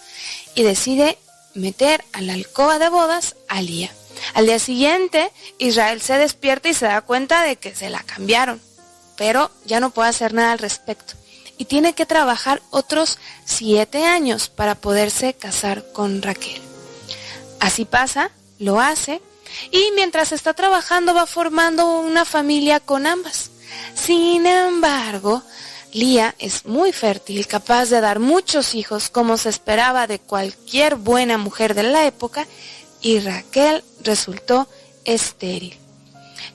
y decide meter a la alcoba de bodas a Lía. Al día siguiente, Israel se despierta y se da cuenta de que se la cambiaron, pero ya no puede hacer nada al respecto y tiene que trabajar otros siete años para poderse casar con Raquel. Así pasa, lo hace y mientras está trabajando va formando una familia con ambas. Sin embargo, Lía es muy fértil, capaz de dar muchos hijos como se esperaba de cualquier buena mujer de la época, y Raquel resultó estéril.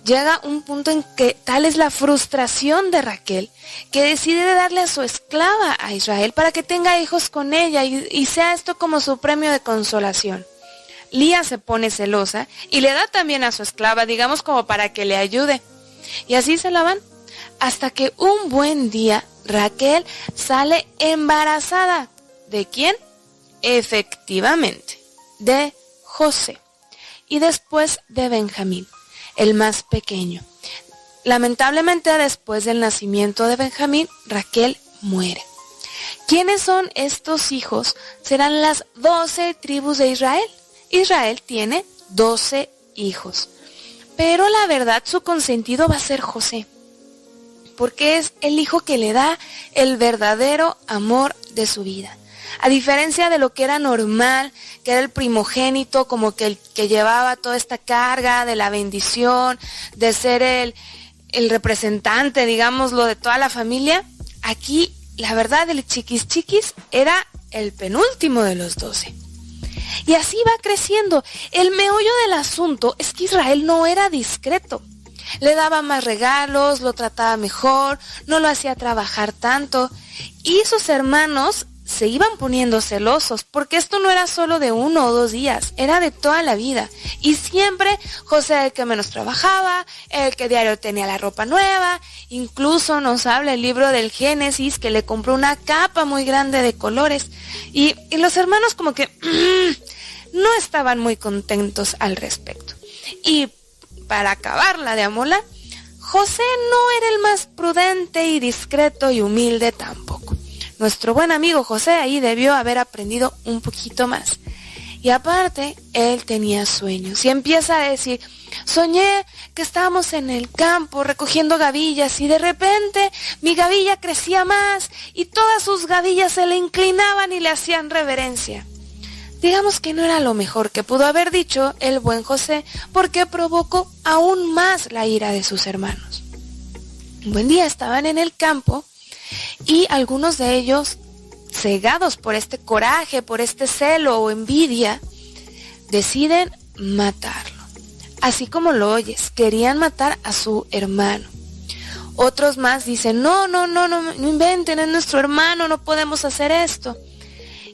Llega un punto en que tal es la frustración de Raquel que decide darle a su esclava a Israel para que tenga hijos con ella y, y sea esto como su premio de consolación. Lía se pone celosa y le da también a su esclava, digamos como para que le ayude. Y así se la van. Hasta que un buen día Raquel sale embarazada. ¿De quién? Efectivamente, de José. Y después de Benjamín, el más pequeño. Lamentablemente después del nacimiento de Benjamín, Raquel muere. ¿Quiénes son estos hijos? Serán las doce tribus de Israel. Israel tiene doce hijos. Pero la verdad su consentido va a ser José, porque es el hijo que le da el verdadero amor de su vida. A diferencia de lo que era normal, que era el primogénito, como que el que llevaba toda esta carga de la bendición, de ser el, el representante, digámoslo, de toda la familia, aquí la verdad el chiquis chiquis era el penúltimo de los doce. Y así va creciendo. El meollo del asunto es que Israel no era discreto. Le daba más regalos, lo trataba mejor, no lo hacía trabajar tanto. Y sus hermanos se iban poniendo celosos, porque esto no era solo de uno o dos días, era de toda la vida. Y siempre José el que menos trabajaba, el que diario tenía la ropa nueva, incluso nos habla el libro del Génesis que le compró una capa muy grande de colores. Y, y los hermanos como que no estaban muy contentos al respecto. Y para acabarla de amola, José no era el más prudente y discreto y humilde tampoco. Nuestro buen amigo José ahí debió haber aprendido un poquito más. Y aparte, él tenía sueños. Y empieza a decir, soñé que estábamos en el campo recogiendo gavillas y de repente mi gavilla crecía más y todas sus gavillas se le inclinaban y le hacían reverencia. Digamos que no era lo mejor que pudo haber dicho el buen José porque provocó aún más la ira de sus hermanos. Un buen día estaban en el campo y algunos de ellos, cegados por este coraje, por este celo o envidia, deciden matarlo. Así como lo oyes, querían matar a su hermano. Otros más dicen, no, no, no, no, no inventen, es nuestro hermano, no podemos hacer esto.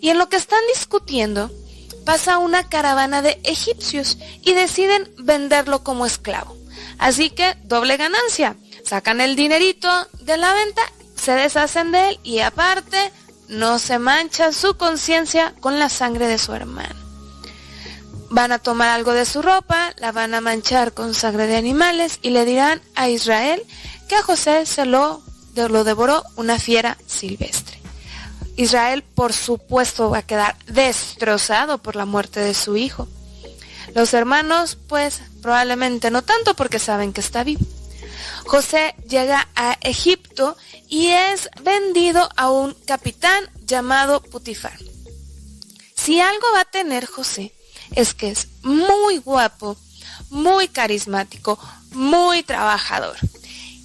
Y en lo que están discutiendo, pasa una caravana de egipcios y deciden venderlo como esclavo. Así que doble ganancia. Sacan el dinerito de la venta se deshacen de él y aparte no se mancha su conciencia con la sangre de su hermano. Van a tomar algo de su ropa, la van a manchar con sangre de animales y le dirán a Israel que a José se lo, lo devoró una fiera silvestre. Israel, por supuesto, va a quedar destrozado por la muerte de su hijo. Los hermanos, pues, probablemente no tanto porque saben que está vivo. José llega a Egipto y es vendido a un capitán llamado Putifar. Si algo va a tener José es que es muy guapo, muy carismático, muy trabajador.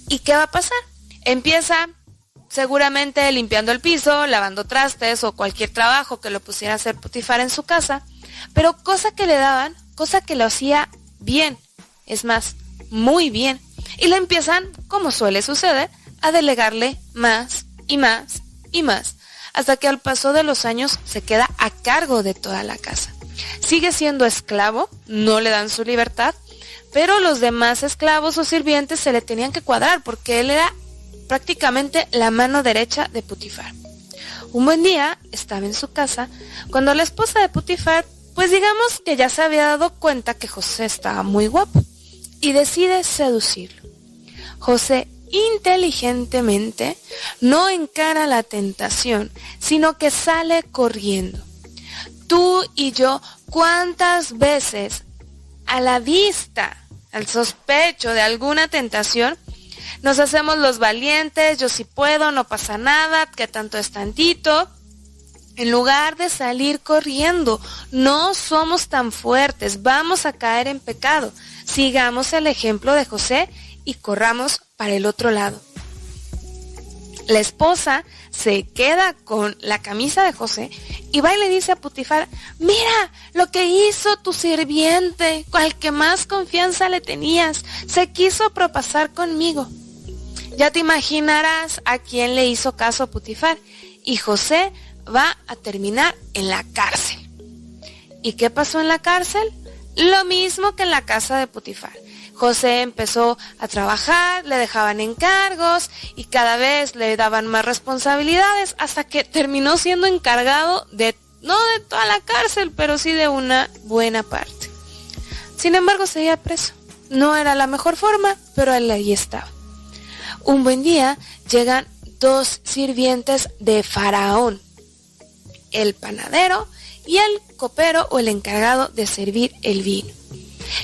¿Y qué va a pasar? Empieza seguramente limpiando el piso, lavando trastes o cualquier trabajo que lo pusiera a hacer Putifar en su casa, pero cosa que le daban, cosa que lo hacía bien, es más, muy bien y le empiezan, como suele suceder, a delegarle más y más y más, hasta que al paso de los años se queda a cargo de toda la casa. Sigue siendo esclavo, no le dan su libertad, pero los demás esclavos o sirvientes se le tenían que cuadrar porque él era prácticamente la mano derecha de Putifar. Un buen día estaba en su casa cuando la esposa de Putifar, pues digamos que ya se había dado cuenta que José estaba muy guapo y decide seducirlo. José inteligentemente no encara la tentación, sino que sale corriendo. Tú y yo, ¿cuántas veces a la vista, al sospecho de alguna tentación, nos hacemos los valientes, yo sí puedo, no pasa nada, que tanto es tantito? En lugar de salir corriendo, no somos tan fuertes, vamos a caer en pecado. Sigamos el ejemplo de José y corramos para el otro lado. La esposa se queda con la camisa de José y va y le dice a Putifar, mira lo que hizo tu sirviente, al que más confianza le tenías, se quiso propasar conmigo. Ya te imaginarás a quién le hizo caso a Putifar y José va a terminar en la cárcel. ¿Y qué pasó en la cárcel? Lo mismo que en la casa de Putifar. José empezó a trabajar, le dejaban encargos y cada vez le daban más responsabilidades hasta que terminó siendo encargado de, no de toda la cárcel, pero sí de una buena parte. Sin embargo, seguía preso. No era la mejor forma, pero él ahí estaba. Un buen día llegan dos sirvientes de Faraón, el panadero y el copero o el encargado de servir el vino.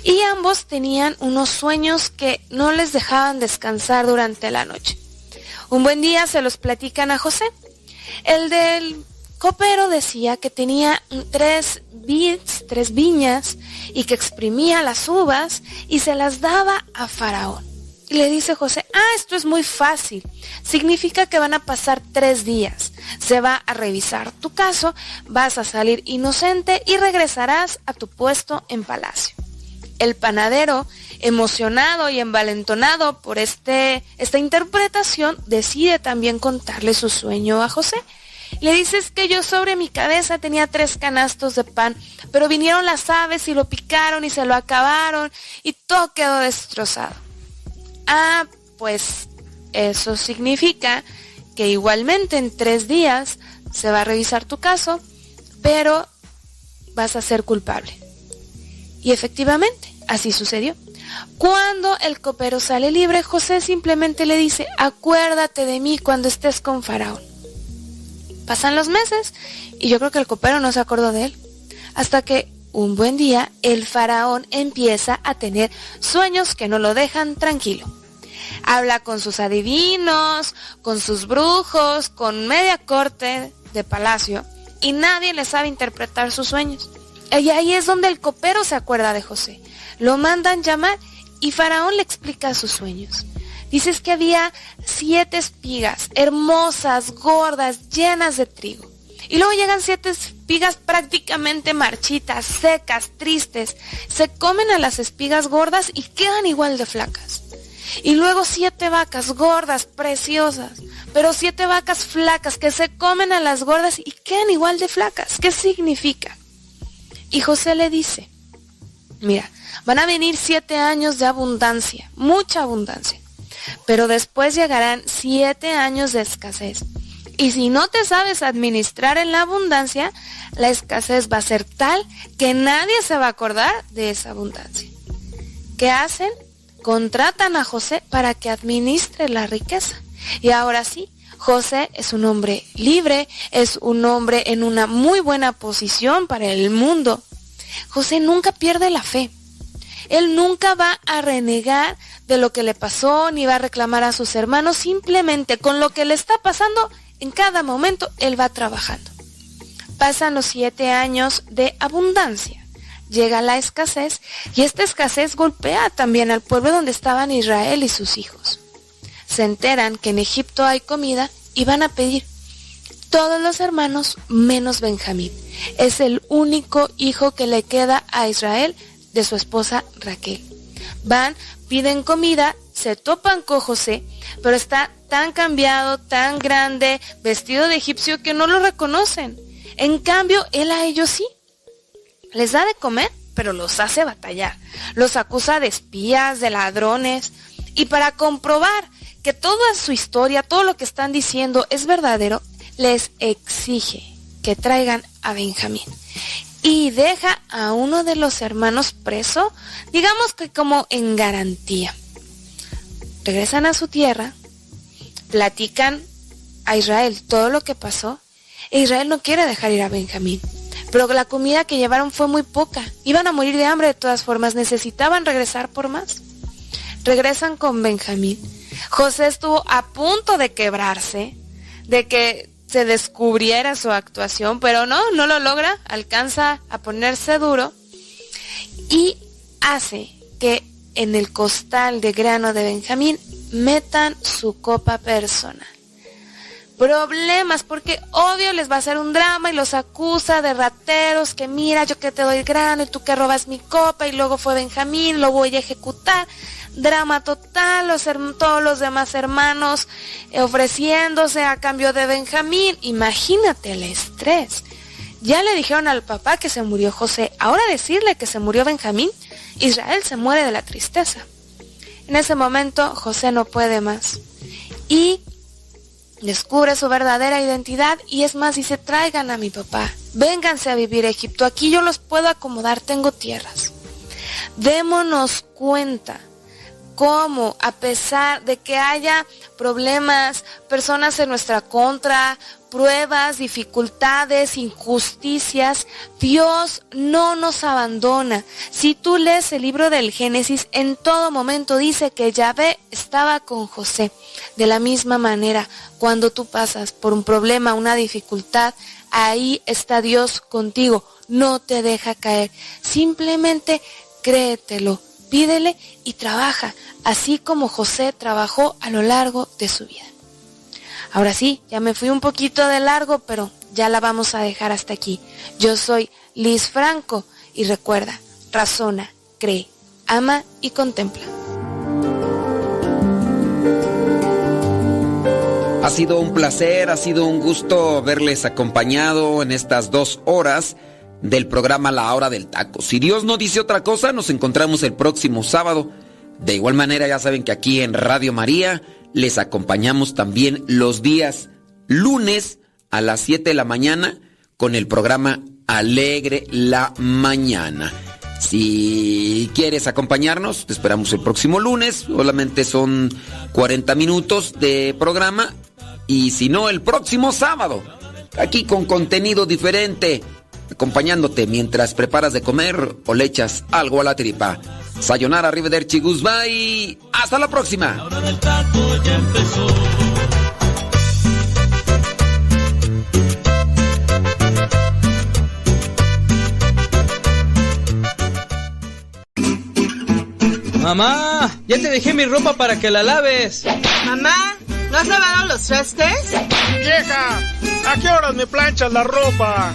Y ambos tenían unos sueños que no les dejaban descansar durante la noche. Un buen día se los platican a José. El del copero decía que tenía tres vids, tres viñas, y que exprimía las uvas y se las daba a Faraón. Y le dice José, ah, esto es muy fácil. Significa que van a pasar tres días. Se va a revisar tu caso, vas a salir inocente y regresarás a tu puesto en palacio. El panadero, emocionado y envalentonado por este, esta interpretación, decide también contarle su sueño a José. Le dices que yo sobre mi cabeza tenía tres canastos de pan, pero vinieron las aves y lo picaron y se lo acabaron y todo quedó destrozado. Ah, pues eso significa que igualmente en tres días se va a revisar tu caso, pero vas a ser culpable. Y efectivamente, así sucedió. Cuando el copero sale libre, José simplemente le dice, acuérdate de mí cuando estés con Faraón. Pasan los meses y yo creo que el copero no se acordó de él. Hasta que un buen día el faraón empieza a tener sueños que no lo dejan tranquilo. Habla con sus adivinos, con sus brujos, con media corte de palacio y nadie le sabe interpretar sus sueños. Y ahí es donde el copero se acuerda de José. Lo mandan llamar y Faraón le explica sus sueños. Dices que había siete espigas, hermosas, gordas, llenas de trigo. Y luego llegan siete espigas prácticamente marchitas, secas, tristes. Se comen a las espigas gordas y quedan igual de flacas. Y luego siete vacas gordas, preciosas, pero siete vacas flacas que se comen a las gordas y quedan igual de flacas. ¿Qué significa? Y José le dice, mira, van a venir siete años de abundancia, mucha abundancia, pero después llegarán siete años de escasez. Y si no te sabes administrar en la abundancia, la escasez va a ser tal que nadie se va a acordar de esa abundancia. ¿Qué hacen? Contratan a José para que administre la riqueza. Y ahora sí, José es un hombre libre, es un hombre en una muy buena posición para el mundo. José nunca pierde la fe. Él nunca va a renegar de lo que le pasó ni va a reclamar a sus hermanos, simplemente con lo que le está pasando, en cada momento él va trabajando. Pasan los siete años de abundancia. Llega la escasez y esta escasez golpea también al pueblo donde estaban Israel y sus hijos. Se enteran que en Egipto hay comida y van a pedir. Todos los hermanos menos Benjamín. Es el único hijo que le queda a Israel de su esposa Raquel. Van, piden comida, se topan con José, pero está tan cambiado, tan grande, vestido de egipcio que no lo reconocen. En cambio, él a ellos sí. Les da de comer, pero los hace batallar. Los acusa de espías, de ladrones. Y para comprobar que toda su historia, todo lo que están diciendo es verdadero, les exige que traigan a Benjamín. Y deja a uno de los hermanos preso, digamos que como en garantía. Regresan a su tierra, platican a Israel todo lo que pasó. E Israel no quiere dejar ir a Benjamín. Pero la comida que llevaron fue muy poca. Iban a morir de hambre de todas formas. Necesitaban regresar por más. Regresan con Benjamín. José estuvo a punto de quebrarse, de que se descubriera su actuación, pero no, no lo logra. Alcanza a ponerse duro y hace que en el costal de grano de Benjamín metan su copa personal problemas, porque obvio les va a hacer un drama y los acusa de rateros, que mira, yo que te doy grano y tú que robas mi copa y luego fue Benjamín, lo voy a ejecutar. Drama total, los, todos los demás hermanos eh, ofreciéndose a cambio de Benjamín. Imagínate el estrés. Ya le dijeron al papá que se murió José. Ahora decirle que se murió Benjamín, Israel se muere de la tristeza. En ese momento José no puede más. Y descubre su verdadera identidad y es más, dice, traigan a mi papá, vénganse a vivir Egipto, aquí yo los puedo acomodar, tengo tierras. Démonos cuenta cómo, a pesar de que haya problemas, personas en nuestra contra, pruebas, dificultades, injusticias, Dios no nos abandona. Si tú lees el libro del Génesis, en todo momento dice que Yahvé estaba con José. De la misma manera, cuando tú pasas por un problema, una dificultad, ahí está Dios contigo, no te deja caer. Simplemente créetelo, pídele y trabaja, así como José trabajó a lo largo de su vida. Ahora sí, ya me fui un poquito de largo, pero ya la vamos a dejar hasta aquí. Yo soy Liz Franco y recuerda, razona, cree, ama y contempla. Ha sido un placer, ha sido un gusto verles acompañado en estas dos horas del programa La Hora del Taco. Si Dios no dice otra cosa, nos encontramos el próximo sábado. De igual manera, ya saben que aquí en Radio María les acompañamos también los días lunes a las 7 de la mañana con el programa Alegre la Mañana. Si quieres acompañarnos, te esperamos el próximo lunes. Solamente son 40 minutos de programa. Y si no, el próximo sábado. Aquí con contenido diferente. Acompañándote mientras preparas de comer o le echas algo a la tripa. Sayonara, arrivederci, goodbye. Hasta la próxima. Mamá, ya te dejé mi ropa para que la laves. Mamá, ¿no has lavado los trastes? Vieja, ¿a qué horas me planchas la ropa?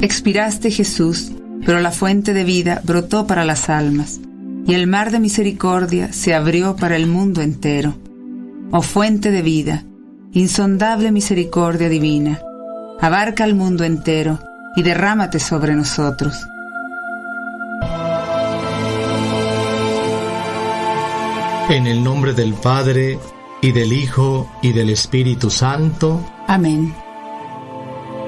Expiraste Jesús, pero la fuente de vida brotó para las almas, y el mar de misericordia se abrió para el mundo entero. Oh fuente de vida, insondable misericordia divina, abarca el mundo entero y derrámate sobre nosotros. En el nombre del Padre, y del Hijo, y del Espíritu Santo. Amén.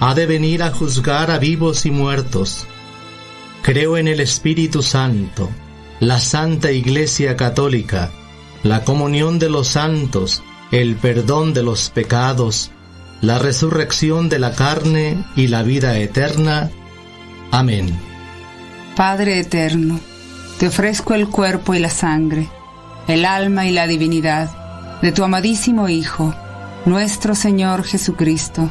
ha de venir a juzgar a vivos y muertos. Creo en el Espíritu Santo, la Santa Iglesia Católica, la comunión de los santos, el perdón de los pecados, la resurrección de la carne y la vida eterna. Amén. Padre eterno, te ofrezco el cuerpo y la sangre, el alma y la divinidad de tu amadísimo Hijo, nuestro Señor Jesucristo,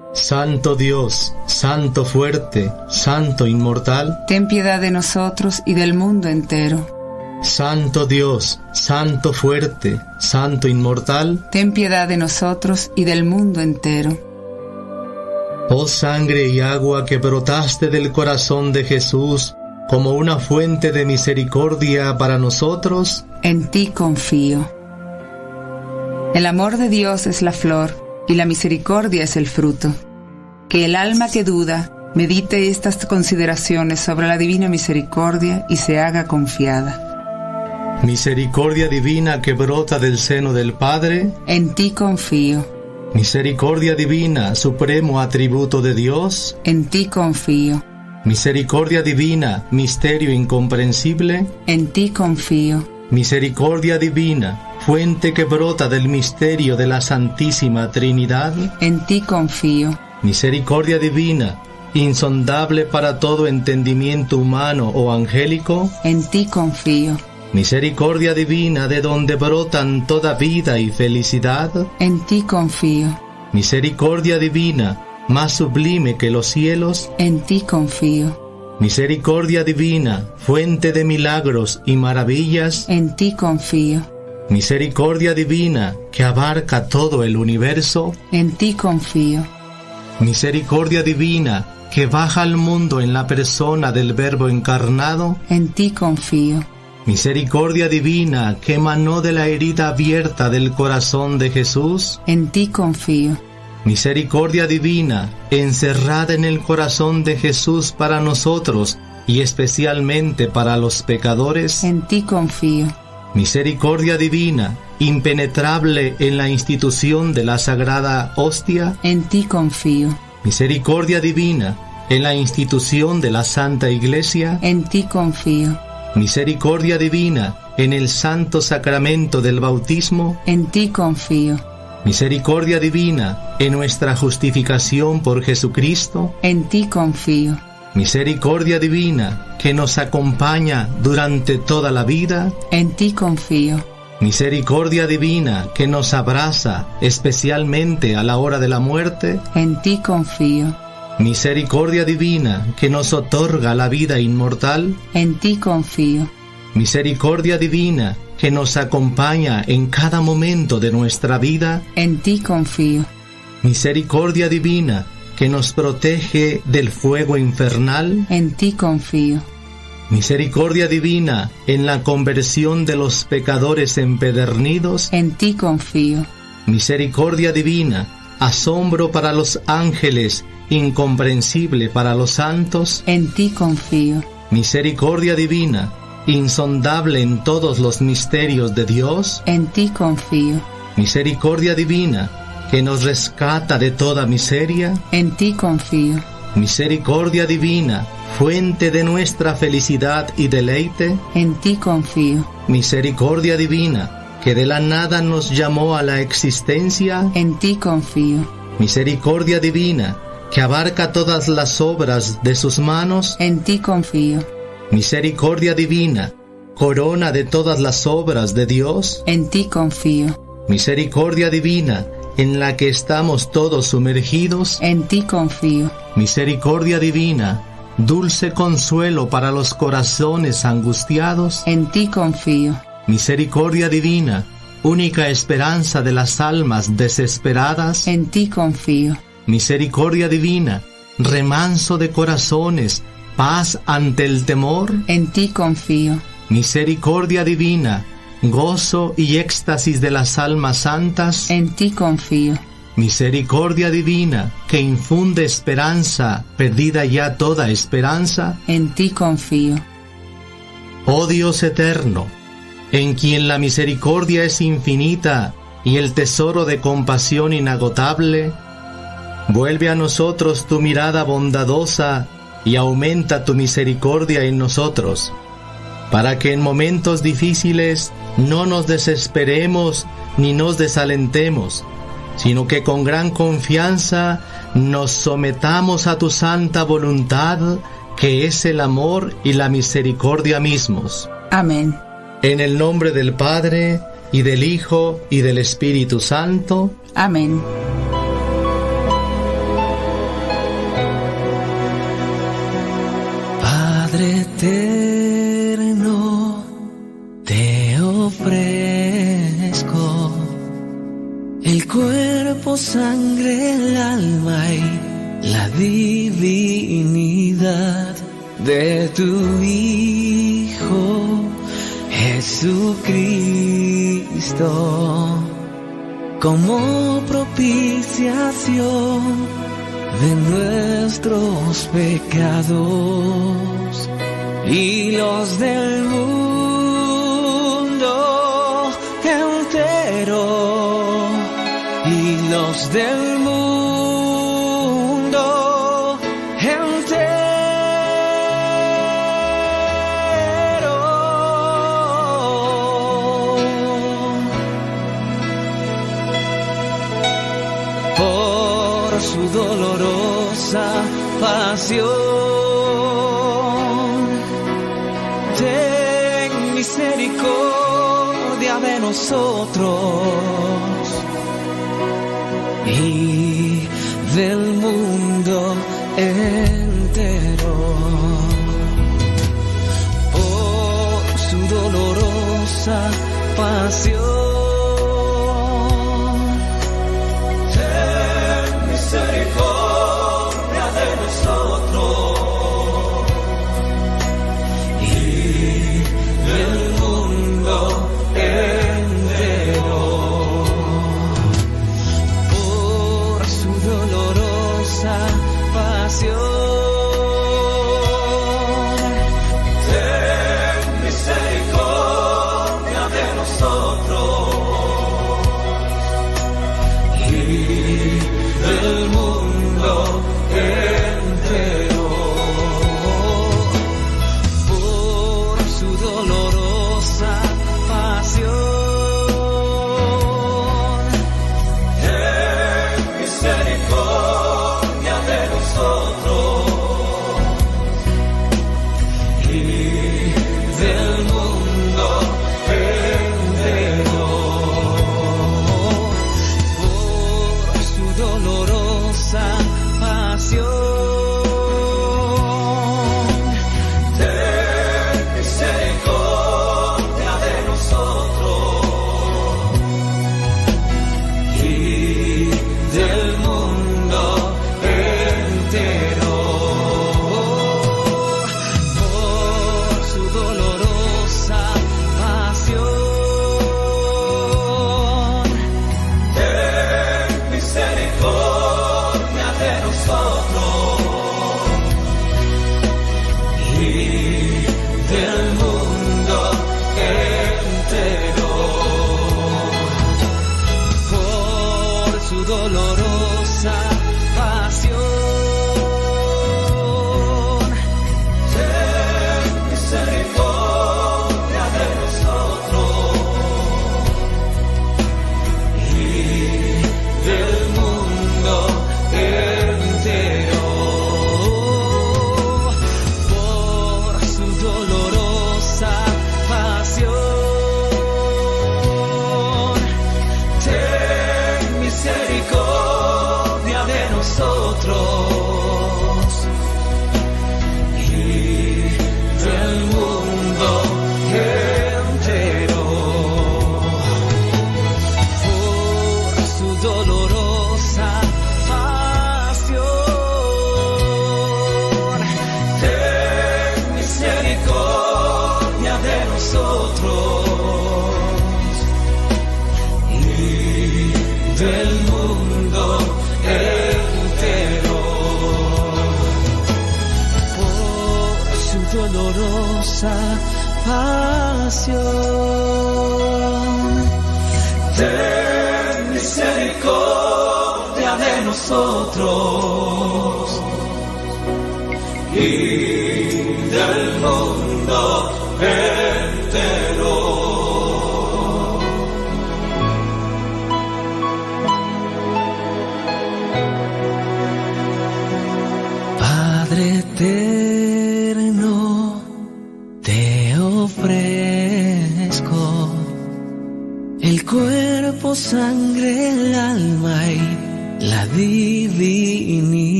Santo Dios, Santo fuerte, Santo inmortal, Ten piedad de nosotros y del mundo entero. Santo Dios, Santo fuerte, Santo inmortal, Ten piedad de nosotros y del mundo entero. oh sangre y agua que brotaste del corazón de Jesús como una fuente de misericordia para nosotros, En ti confío. El amor de Dios es la flor y la misericordia es el fruto. Que el alma que duda medite estas consideraciones sobre la divina misericordia y se haga confiada. misericordia divina que brota del seno del Padre, En ti confío, misericordia divina, supremo atributo de Dios, en ti confío, misericordia divina, misterio incomprensible, en ti confío, misericordia divina, fuente que brota del misterio de la Santísima Trinidad, en ti confío, misericordia divina, insondable para todo entendimiento humano o angélico, en ti confío, misericordia divina de donde brotan toda vida y felicidad, en ti confío, misericordia divina, más sublime que los cielos, en ti confío, misericordia divina, fuente de milagros y maravillas, en ti confío, misericordia divina que abarca todo el universo, en ti confío, misericordia divina que baja al mundo en la persona del Verbo encarnado, en ti confío, misericordia divina que emanó de la herida abierta del corazón de Jesús, en ti confío, misericordia divina encerrada en el corazón de Jesús para nosotros y especialmente para los pecadores, en ti confío, misericordia divina impenetrable en la institución de la sagrada hostia, en ti confío, misericordia divina en la institución de la Santa Iglesia, en ti confío, misericordia divina en el santo sacramento del bautismo, en ti confío, misericordia divina en nuestra justificación por Jesucristo, en ti confío, misericordia divina que nos acompaña durante toda la vida, en ti confío, misericordia divina que nos abraza especialmente a la hora de la muerte, en ti confío, misericordia divina que nos otorga la vida inmortal, en ti confío, misericordia divina que nos acompaña en cada momento de nuestra vida, en ti confío, misericordia divina que nos protege del fuego infernal, en ti confío, misericordia divina en la conversión de los pecadores empedernidos, en ti confío, misericordia divina, asombro para los ángeles, incomprensible para los santos, en ti confío, misericordia divina, insondable en todos los misterios de Dios, en ti confío, misericordia divina, que nos rescata de toda miseria, en ti confío, misericordia divina, fuente de nuestra felicidad y deleite, en ti confío, misericordia divina, que de la nada nos llamó a la existencia, en ti confío, misericordia divina, que abarca todas las obras de sus manos, en ti confío, misericordia divina, corona de todas las obras de Dios, en ti confío, misericordia divina, en la que estamos todos sumergidos, en ti confío, misericordia divina, dulce consuelo para los corazones angustiados, en ti confío, misericordia divina, única esperanza de las almas desesperadas, en ti confío, misericordia divina, remanso de corazones, paz ante el temor. En ti confío. Misericordia divina, gozo y éxtasis de las almas santas. En ti confío. Misericordia divina, que infunde esperanza, perdida ya toda esperanza. En ti confío. Oh Dios eterno, en quien la misericordia es infinita y el tesoro de compasión inagotable, vuelve a nosotros tu mirada bondadosa y aumenta tu misericordia en nosotros, para que en momentos difíciles no nos desesperemos ni nos desalentemos, sino que con gran confianza nos sometamos a tu santa voluntad, que es el amor y la misericordia mismos. Amén. En el nombre del Padre, y del Hijo, y del Espíritu Santo. Amén. Padre eterno, el cuerpo, sangre, el alma y la divinidad de tu Hijo Jesucristo. Como propiciación de nuestros pecados y los del mundo del mundo entero por su dolorosa pasión. Ten misericordia de nosotros entero. Por su dolorosa pasión.